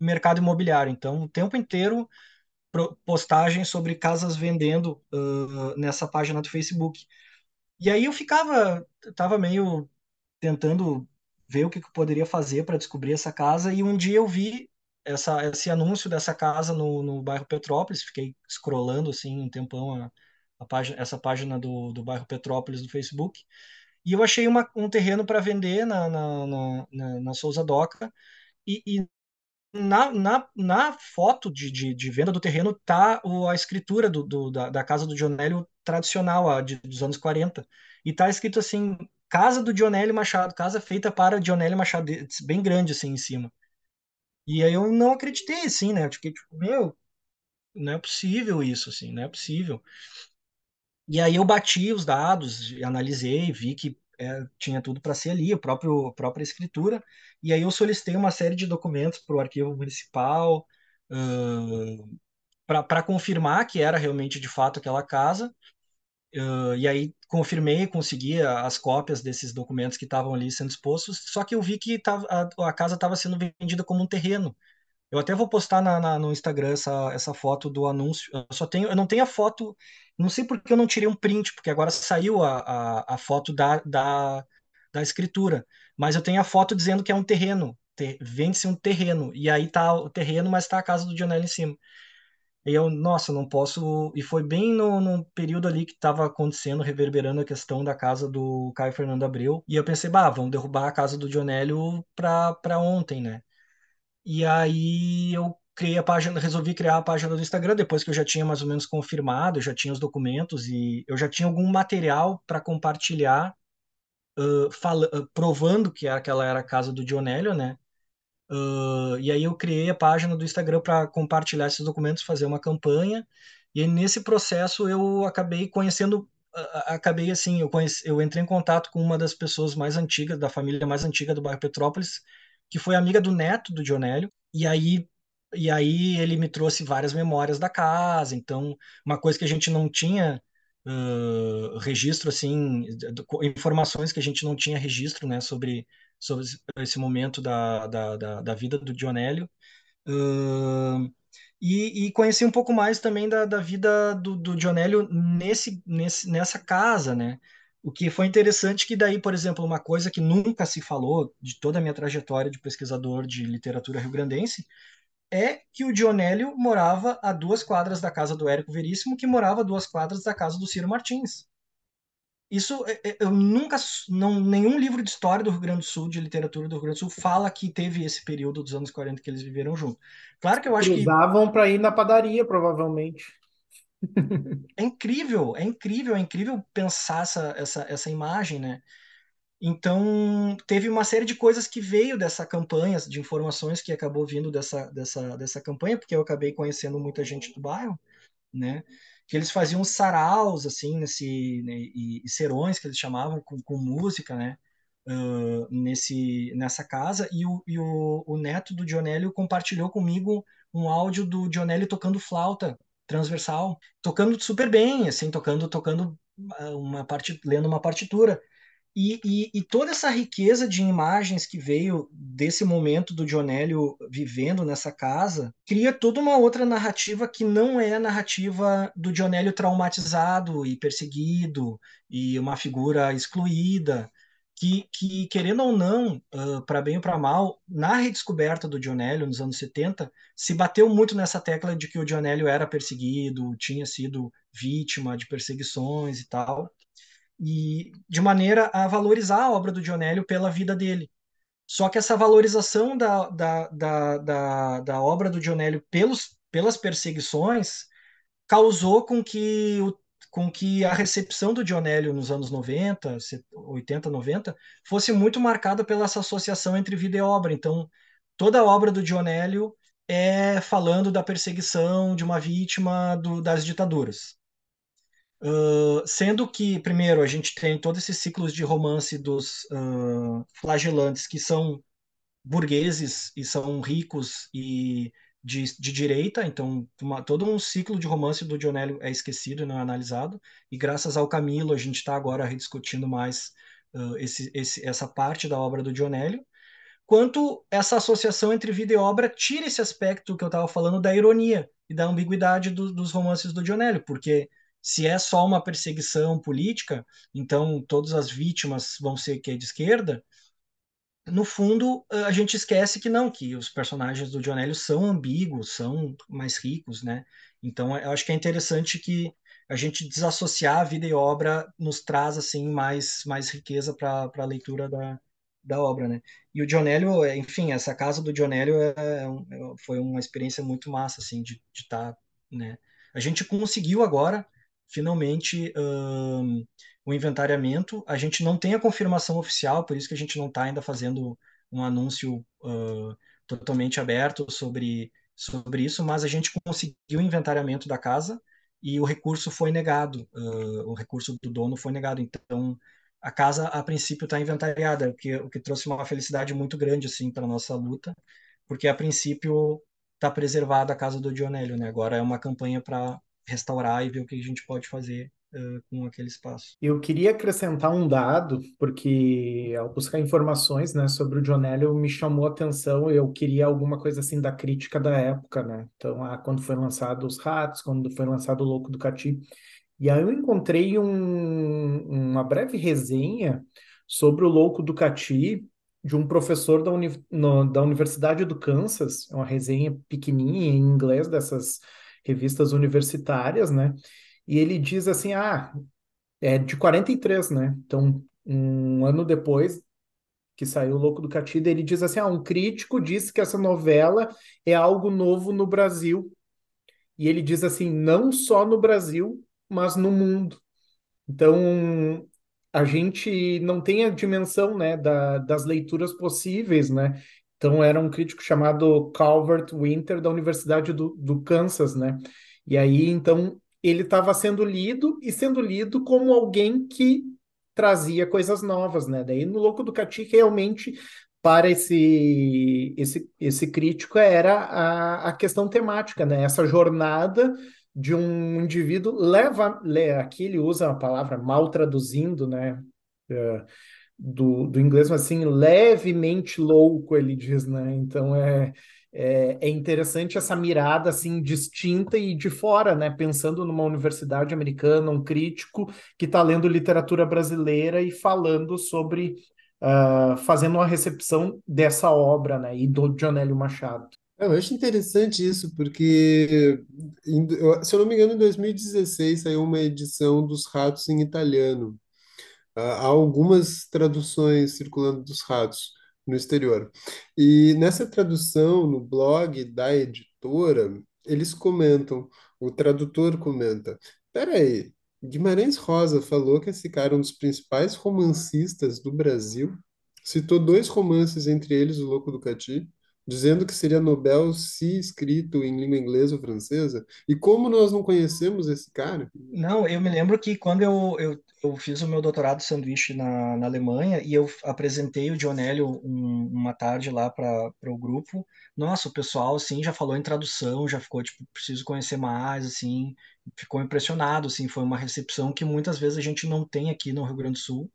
mercado imobiliário. Então, o tempo inteiro postagem sobre casas vendendo uh, nessa página do Facebook. E aí eu ficava, tava meio tentando ver o que, que eu poderia fazer para descobrir essa casa, e um dia eu vi essa, esse anúncio dessa casa no, no bairro Petrópolis, fiquei scrollando assim um tempão a, a página, essa página do, do bairro Petrópolis do Facebook, e eu achei uma, um terreno para vender na, na, na, na, Souza Doca, e, e na, na, na foto de, de, de, venda do terreno tá a escritura do, do, da, da casa do Dionélio tradicional, a de, dos anos 40. E tá escrito assim, casa do Dionélio Machado, casa feita para Dionélio Machado, bem grande assim em cima. E aí eu não acreditei, assim, né? Eu fiquei tipo, meu, não é possível isso, assim, não é possível. E aí eu bati os dados, analisei, vi que é, tinha tudo para ser ali, o próprio, a própria escritura, e aí eu solicitei uma série de documentos para o arquivo municipal uh, para confirmar que era realmente de fato aquela casa, uh, e aí confirmei, consegui as cópias desses documentos que estavam ali sendo expostos, só que eu vi que tava, a, a casa estava sendo vendida como um terreno, eu até vou postar na, na, no Instagram essa, essa foto do anúncio. Eu só tenho, eu não tenho a foto, não sei porque eu não tirei um print, porque agora saiu a, a, a foto da, da, da escritura. Mas eu tenho a foto dizendo que é um terreno, ter, vende-se um terreno. E aí tá o terreno, mas tá a casa do Dionel em cima. E eu, nossa, não posso. E foi bem no, no período ali que estava acontecendo, reverberando a questão da casa do Caio Fernando Abreu. E eu pensei, bah, vamos derrubar a casa do Dionélio para ontem, né? E aí eu criei a página, resolvi criar a página do Instagram depois que eu já tinha mais ou menos confirmado, já tinha os documentos e eu já tinha algum material para compartilhar, uh, fala, uh, provando que aquela era a casa do Dionélio, né? Uh, e aí eu criei a página do Instagram para compartilhar esses documentos, fazer uma campanha. E nesse processo eu acabei conhecendo, acabei assim, eu, conheci, eu entrei em contato com uma das pessoas mais antigas, da família mais antiga do bairro Petrópolis, que foi amiga do neto do Dionélio, e aí e aí ele me trouxe várias memórias da casa, então uma coisa que a gente não tinha uh, registro assim, informações que a gente não tinha registro, né, sobre sobre esse momento da, da, da, da vida do Dionélio. Uh, e, e, conheci um pouco mais também da, da vida do, do Dionélio nesse, nesse, nessa casa, né? O que foi interessante que daí, por exemplo, uma coisa que nunca se falou de toda a minha trajetória de pesquisador de literatura rio-grandense é que o Dionélio morava a duas quadras da casa do Érico Veríssimo, que morava a duas quadras da casa do Ciro Martins. Isso é, é, eu nunca, não, nenhum livro de história do Rio Grande do Sul, de literatura do Rio Grande do Sul, fala que teve esse período dos anos 40 que eles viveram junto. Claro que eu acho que Cruzavam para ir na padaria, provavelmente. é incrível, é incrível, é incrível pensar essa, essa, essa imagem, né? Então, teve uma série de coisas que veio dessa campanha, de informações que acabou vindo dessa, dessa, dessa campanha, porque eu acabei conhecendo muita gente do bairro, né? Que eles faziam saraus, assim, nesse, né, e, e serões, que eles chamavam, com, com música, né? Uh, nesse, nessa casa, e, o, e o, o neto do Dionélio compartilhou comigo um áudio do Dionélio tocando flauta transversal, tocando super bem, assim, tocando, tocando uma parte, lendo uma partitura. E, e, e, toda essa riqueza de imagens que veio desse momento do Dionélio vivendo nessa casa cria toda uma outra narrativa que não é a narrativa do Dionélio traumatizado e perseguido e uma figura excluída. Que, que querendo ou não, uh, para bem ou para mal, na redescoberta do Dionélio nos anos 70, se bateu muito nessa tecla de que o Dionélio era perseguido, tinha sido vítima de perseguições e tal e de maneira a valorizar a obra do Dionélio pela vida dele. Só que essa valorização da, da, da, da, da obra do Dionélio pelos, pelas perseguições causou com que, o, com que a recepção do Dionélio nos anos 90, 80, 90, fosse muito marcada pela essa associação entre vida e obra. Então, toda a obra do Dionélio é falando da perseguição de uma vítima do, das ditaduras. Sendo que, primeiro, a gente tem todos esses ciclos de romance dos uh, flagelantes que são burgueses e são ricos e de, de direita, então uma, todo um ciclo de romance do Dionélio é esquecido e não é analisado, e graças ao Camilo a gente está agora rediscutindo mais uh, esse, esse, essa parte da obra do Dionélio, quanto essa associação entre vida e obra tira esse aspecto que eu estava falando da ironia e da ambiguidade do, dos romances do Dionélio, porque se é só uma perseguição política, então todas as vítimas vão ser que é de esquerda. No fundo, a gente esquece que não, que os personagens do Dionélio são ambíguos, são mais ricos, né? Então, eu acho que é interessante que a gente desassociar a vida e obra nos traz assim mais mais riqueza para a leitura da, da obra, né? E o Dionélio, enfim, essa casa do Dionélio é, é, é foi uma experiência muito massa, assim, de estar, tá, né? A gente conseguiu agora finalmente o inventariamento. A gente não tem a confirmação oficial, por isso que a gente não está ainda fazendo um anúncio uh, totalmente aberto sobre, sobre isso, mas a gente conseguiu o inventariamento da casa e o recurso foi negado, uh, o recurso do dono foi negado. Então, a casa, a princípio, está inventariada, o que, o que trouxe uma felicidade muito grande assim, para a nossa luta, porque, a princípio, está preservada a casa do Dionélio. Né? Agora é uma campanha para restaurar e ver o que a gente pode fazer uh, com aquele espaço. Eu queria acrescentar um dado, porque ao buscar informações né, sobre o Dionélio me chamou a atenção, eu queria alguma coisa assim da crítica da época, né? Então, ah, quando foi lançado Os Ratos, quando foi lançado O Louco do Cati, e aí eu encontrei um, uma breve resenha sobre o Louco do Cati, de um professor da, uni, no, da Universidade do Kansas, é uma resenha pequenininha em inglês dessas revistas universitárias, né? E ele diz assim: ah, é de 43, né? Então, um ano depois que saiu o Louco do Catida, ele diz assim: ah, um crítico disse que essa novela é algo novo no Brasil. E ele diz assim: não só no Brasil, mas no mundo. Então, a gente não tem a dimensão né, da, das leituras possíveis, né? Então, era um crítico chamado Calvert Winter, da Universidade do, do Kansas, né? E aí, então, ele estava sendo lido e sendo lido como alguém que trazia coisas novas, né? Daí, no Louco do Cati, realmente, para esse, esse, esse crítico, era a, a questão temática, né? Essa jornada de um indivíduo leva, aqui ele usa a palavra mal traduzindo, né? Uh, do, do inglês, mas assim, levemente louco, ele diz, né? Então é, é, é, interessante essa mirada assim distinta e de fora, né? Pensando numa universidade americana, um crítico que está lendo literatura brasileira e falando sobre, uh, fazendo uma recepção dessa obra, né? E do John Machado. Eu acho interessante isso, porque, se eu não me engano, em 2016 saiu uma edição dos Ratos em italiano. Há algumas traduções circulando dos ratos no exterior. E nessa tradução, no blog da editora, eles comentam, o tradutor comenta: peraí, Guimarães Rosa falou que esse cara é um dos principais romancistas do Brasil, citou dois romances, entre eles O Louco do Cati, dizendo que seria Nobel se escrito em língua inglesa ou francesa. E como nós não conhecemos esse cara? Não, eu me lembro que quando eu, eu, eu fiz o meu doutorado de sanduíche na, na Alemanha e eu apresentei o Dionélio um, uma tarde lá para o grupo, nossa, o pessoal assim já falou em tradução, já ficou tipo, preciso conhecer mais, assim, ficou impressionado, assim, foi uma recepção que muitas vezes a gente não tem aqui no Rio Grande do Sul.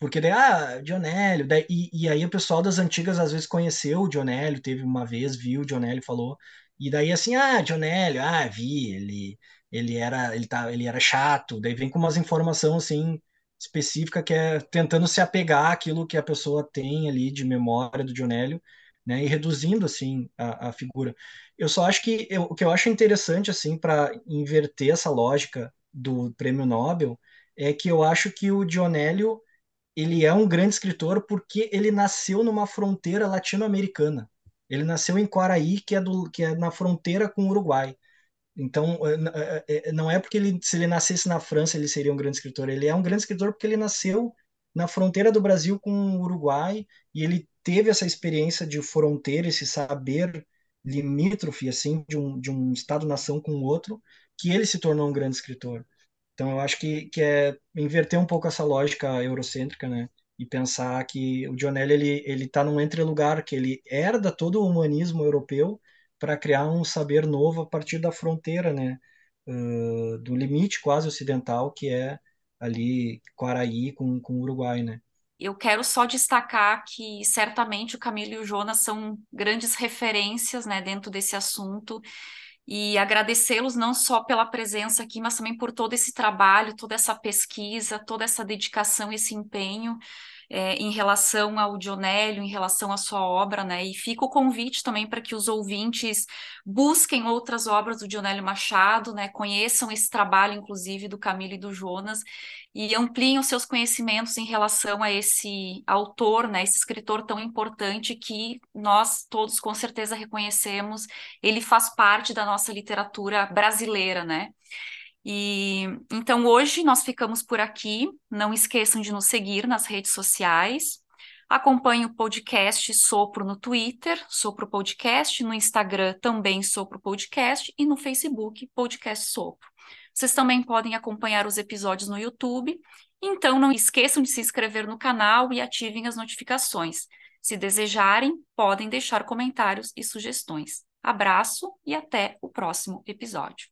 Porque daí, ah, Dionélio, daí, e, e aí o pessoal das antigas às vezes conheceu o Dionélio, teve uma vez, viu o Dionélio, falou, e daí assim, ah, Dionélio, ah, vi, ele, ele era, ele tá, ele era chato, daí vem com umas informações assim, específica que é tentando se apegar àquilo que a pessoa tem ali de memória do Dionélio, né, e reduzindo assim a, a figura. Eu só acho que eu, o que eu acho interessante assim para inverter essa lógica do Prêmio Nobel é que eu acho que o Dionélio ele é um grande escritor porque ele nasceu numa fronteira latino-americana. Ele nasceu em Quaraí, que é, do, que é na fronteira com o Uruguai. Então, é, é, é, não é porque ele, se ele nascesse na França ele seria um grande escritor. Ele é um grande escritor porque ele nasceu na fronteira do Brasil com o Uruguai e ele teve essa experiência de fronteira, esse saber limítrofe assim de um, de um estado-nação com o outro, que ele se tornou um grande escritor. Então, eu acho que, que é inverter um pouco essa lógica eurocêntrica, né? E pensar que o Dionelli, ele, ele está num entre-lugar, que ele herda todo o humanismo europeu para criar um saber novo a partir da fronteira, né? Uh, do limite quase ocidental, que é ali Quaraí com, com o Uruguai, né? Eu quero só destacar que certamente o Camilo e o Jonas são grandes referências, né, dentro desse assunto e agradecê-los não só pela presença aqui, mas também por todo esse trabalho, toda essa pesquisa, toda essa dedicação, esse empenho é, em relação ao Dionélio, em relação à sua obra, né? E fica o convite também para que os ouvintes busquem outras obras do Dionélio Machado, né? Conheçam esse trabalho, inclusive, do Camilo e do Jonas, e ampliem os seus conhecimentos em relação a esse autor, né? Esse escritor tão importante que nós todos com certeza reconhecemos. Ele faz parte da nossa literatura brasileira, né? E então hoje nós ficamos por aqui. Não esqueçam de nos seguir nas redes sociais. Acompanhe o podcast Sopro no Twitter, Sopro Podcast, no Instagram também Sopro Podcast e no Facebook Podcast Sopro. Vocês também podem acompanhar os episódios no YouTube. Então não esqueçam de se inscrever no canal e ativem as notificações. Se desejarem, podem deixar comentários e sugestões. Abraço e até o próximo episódio.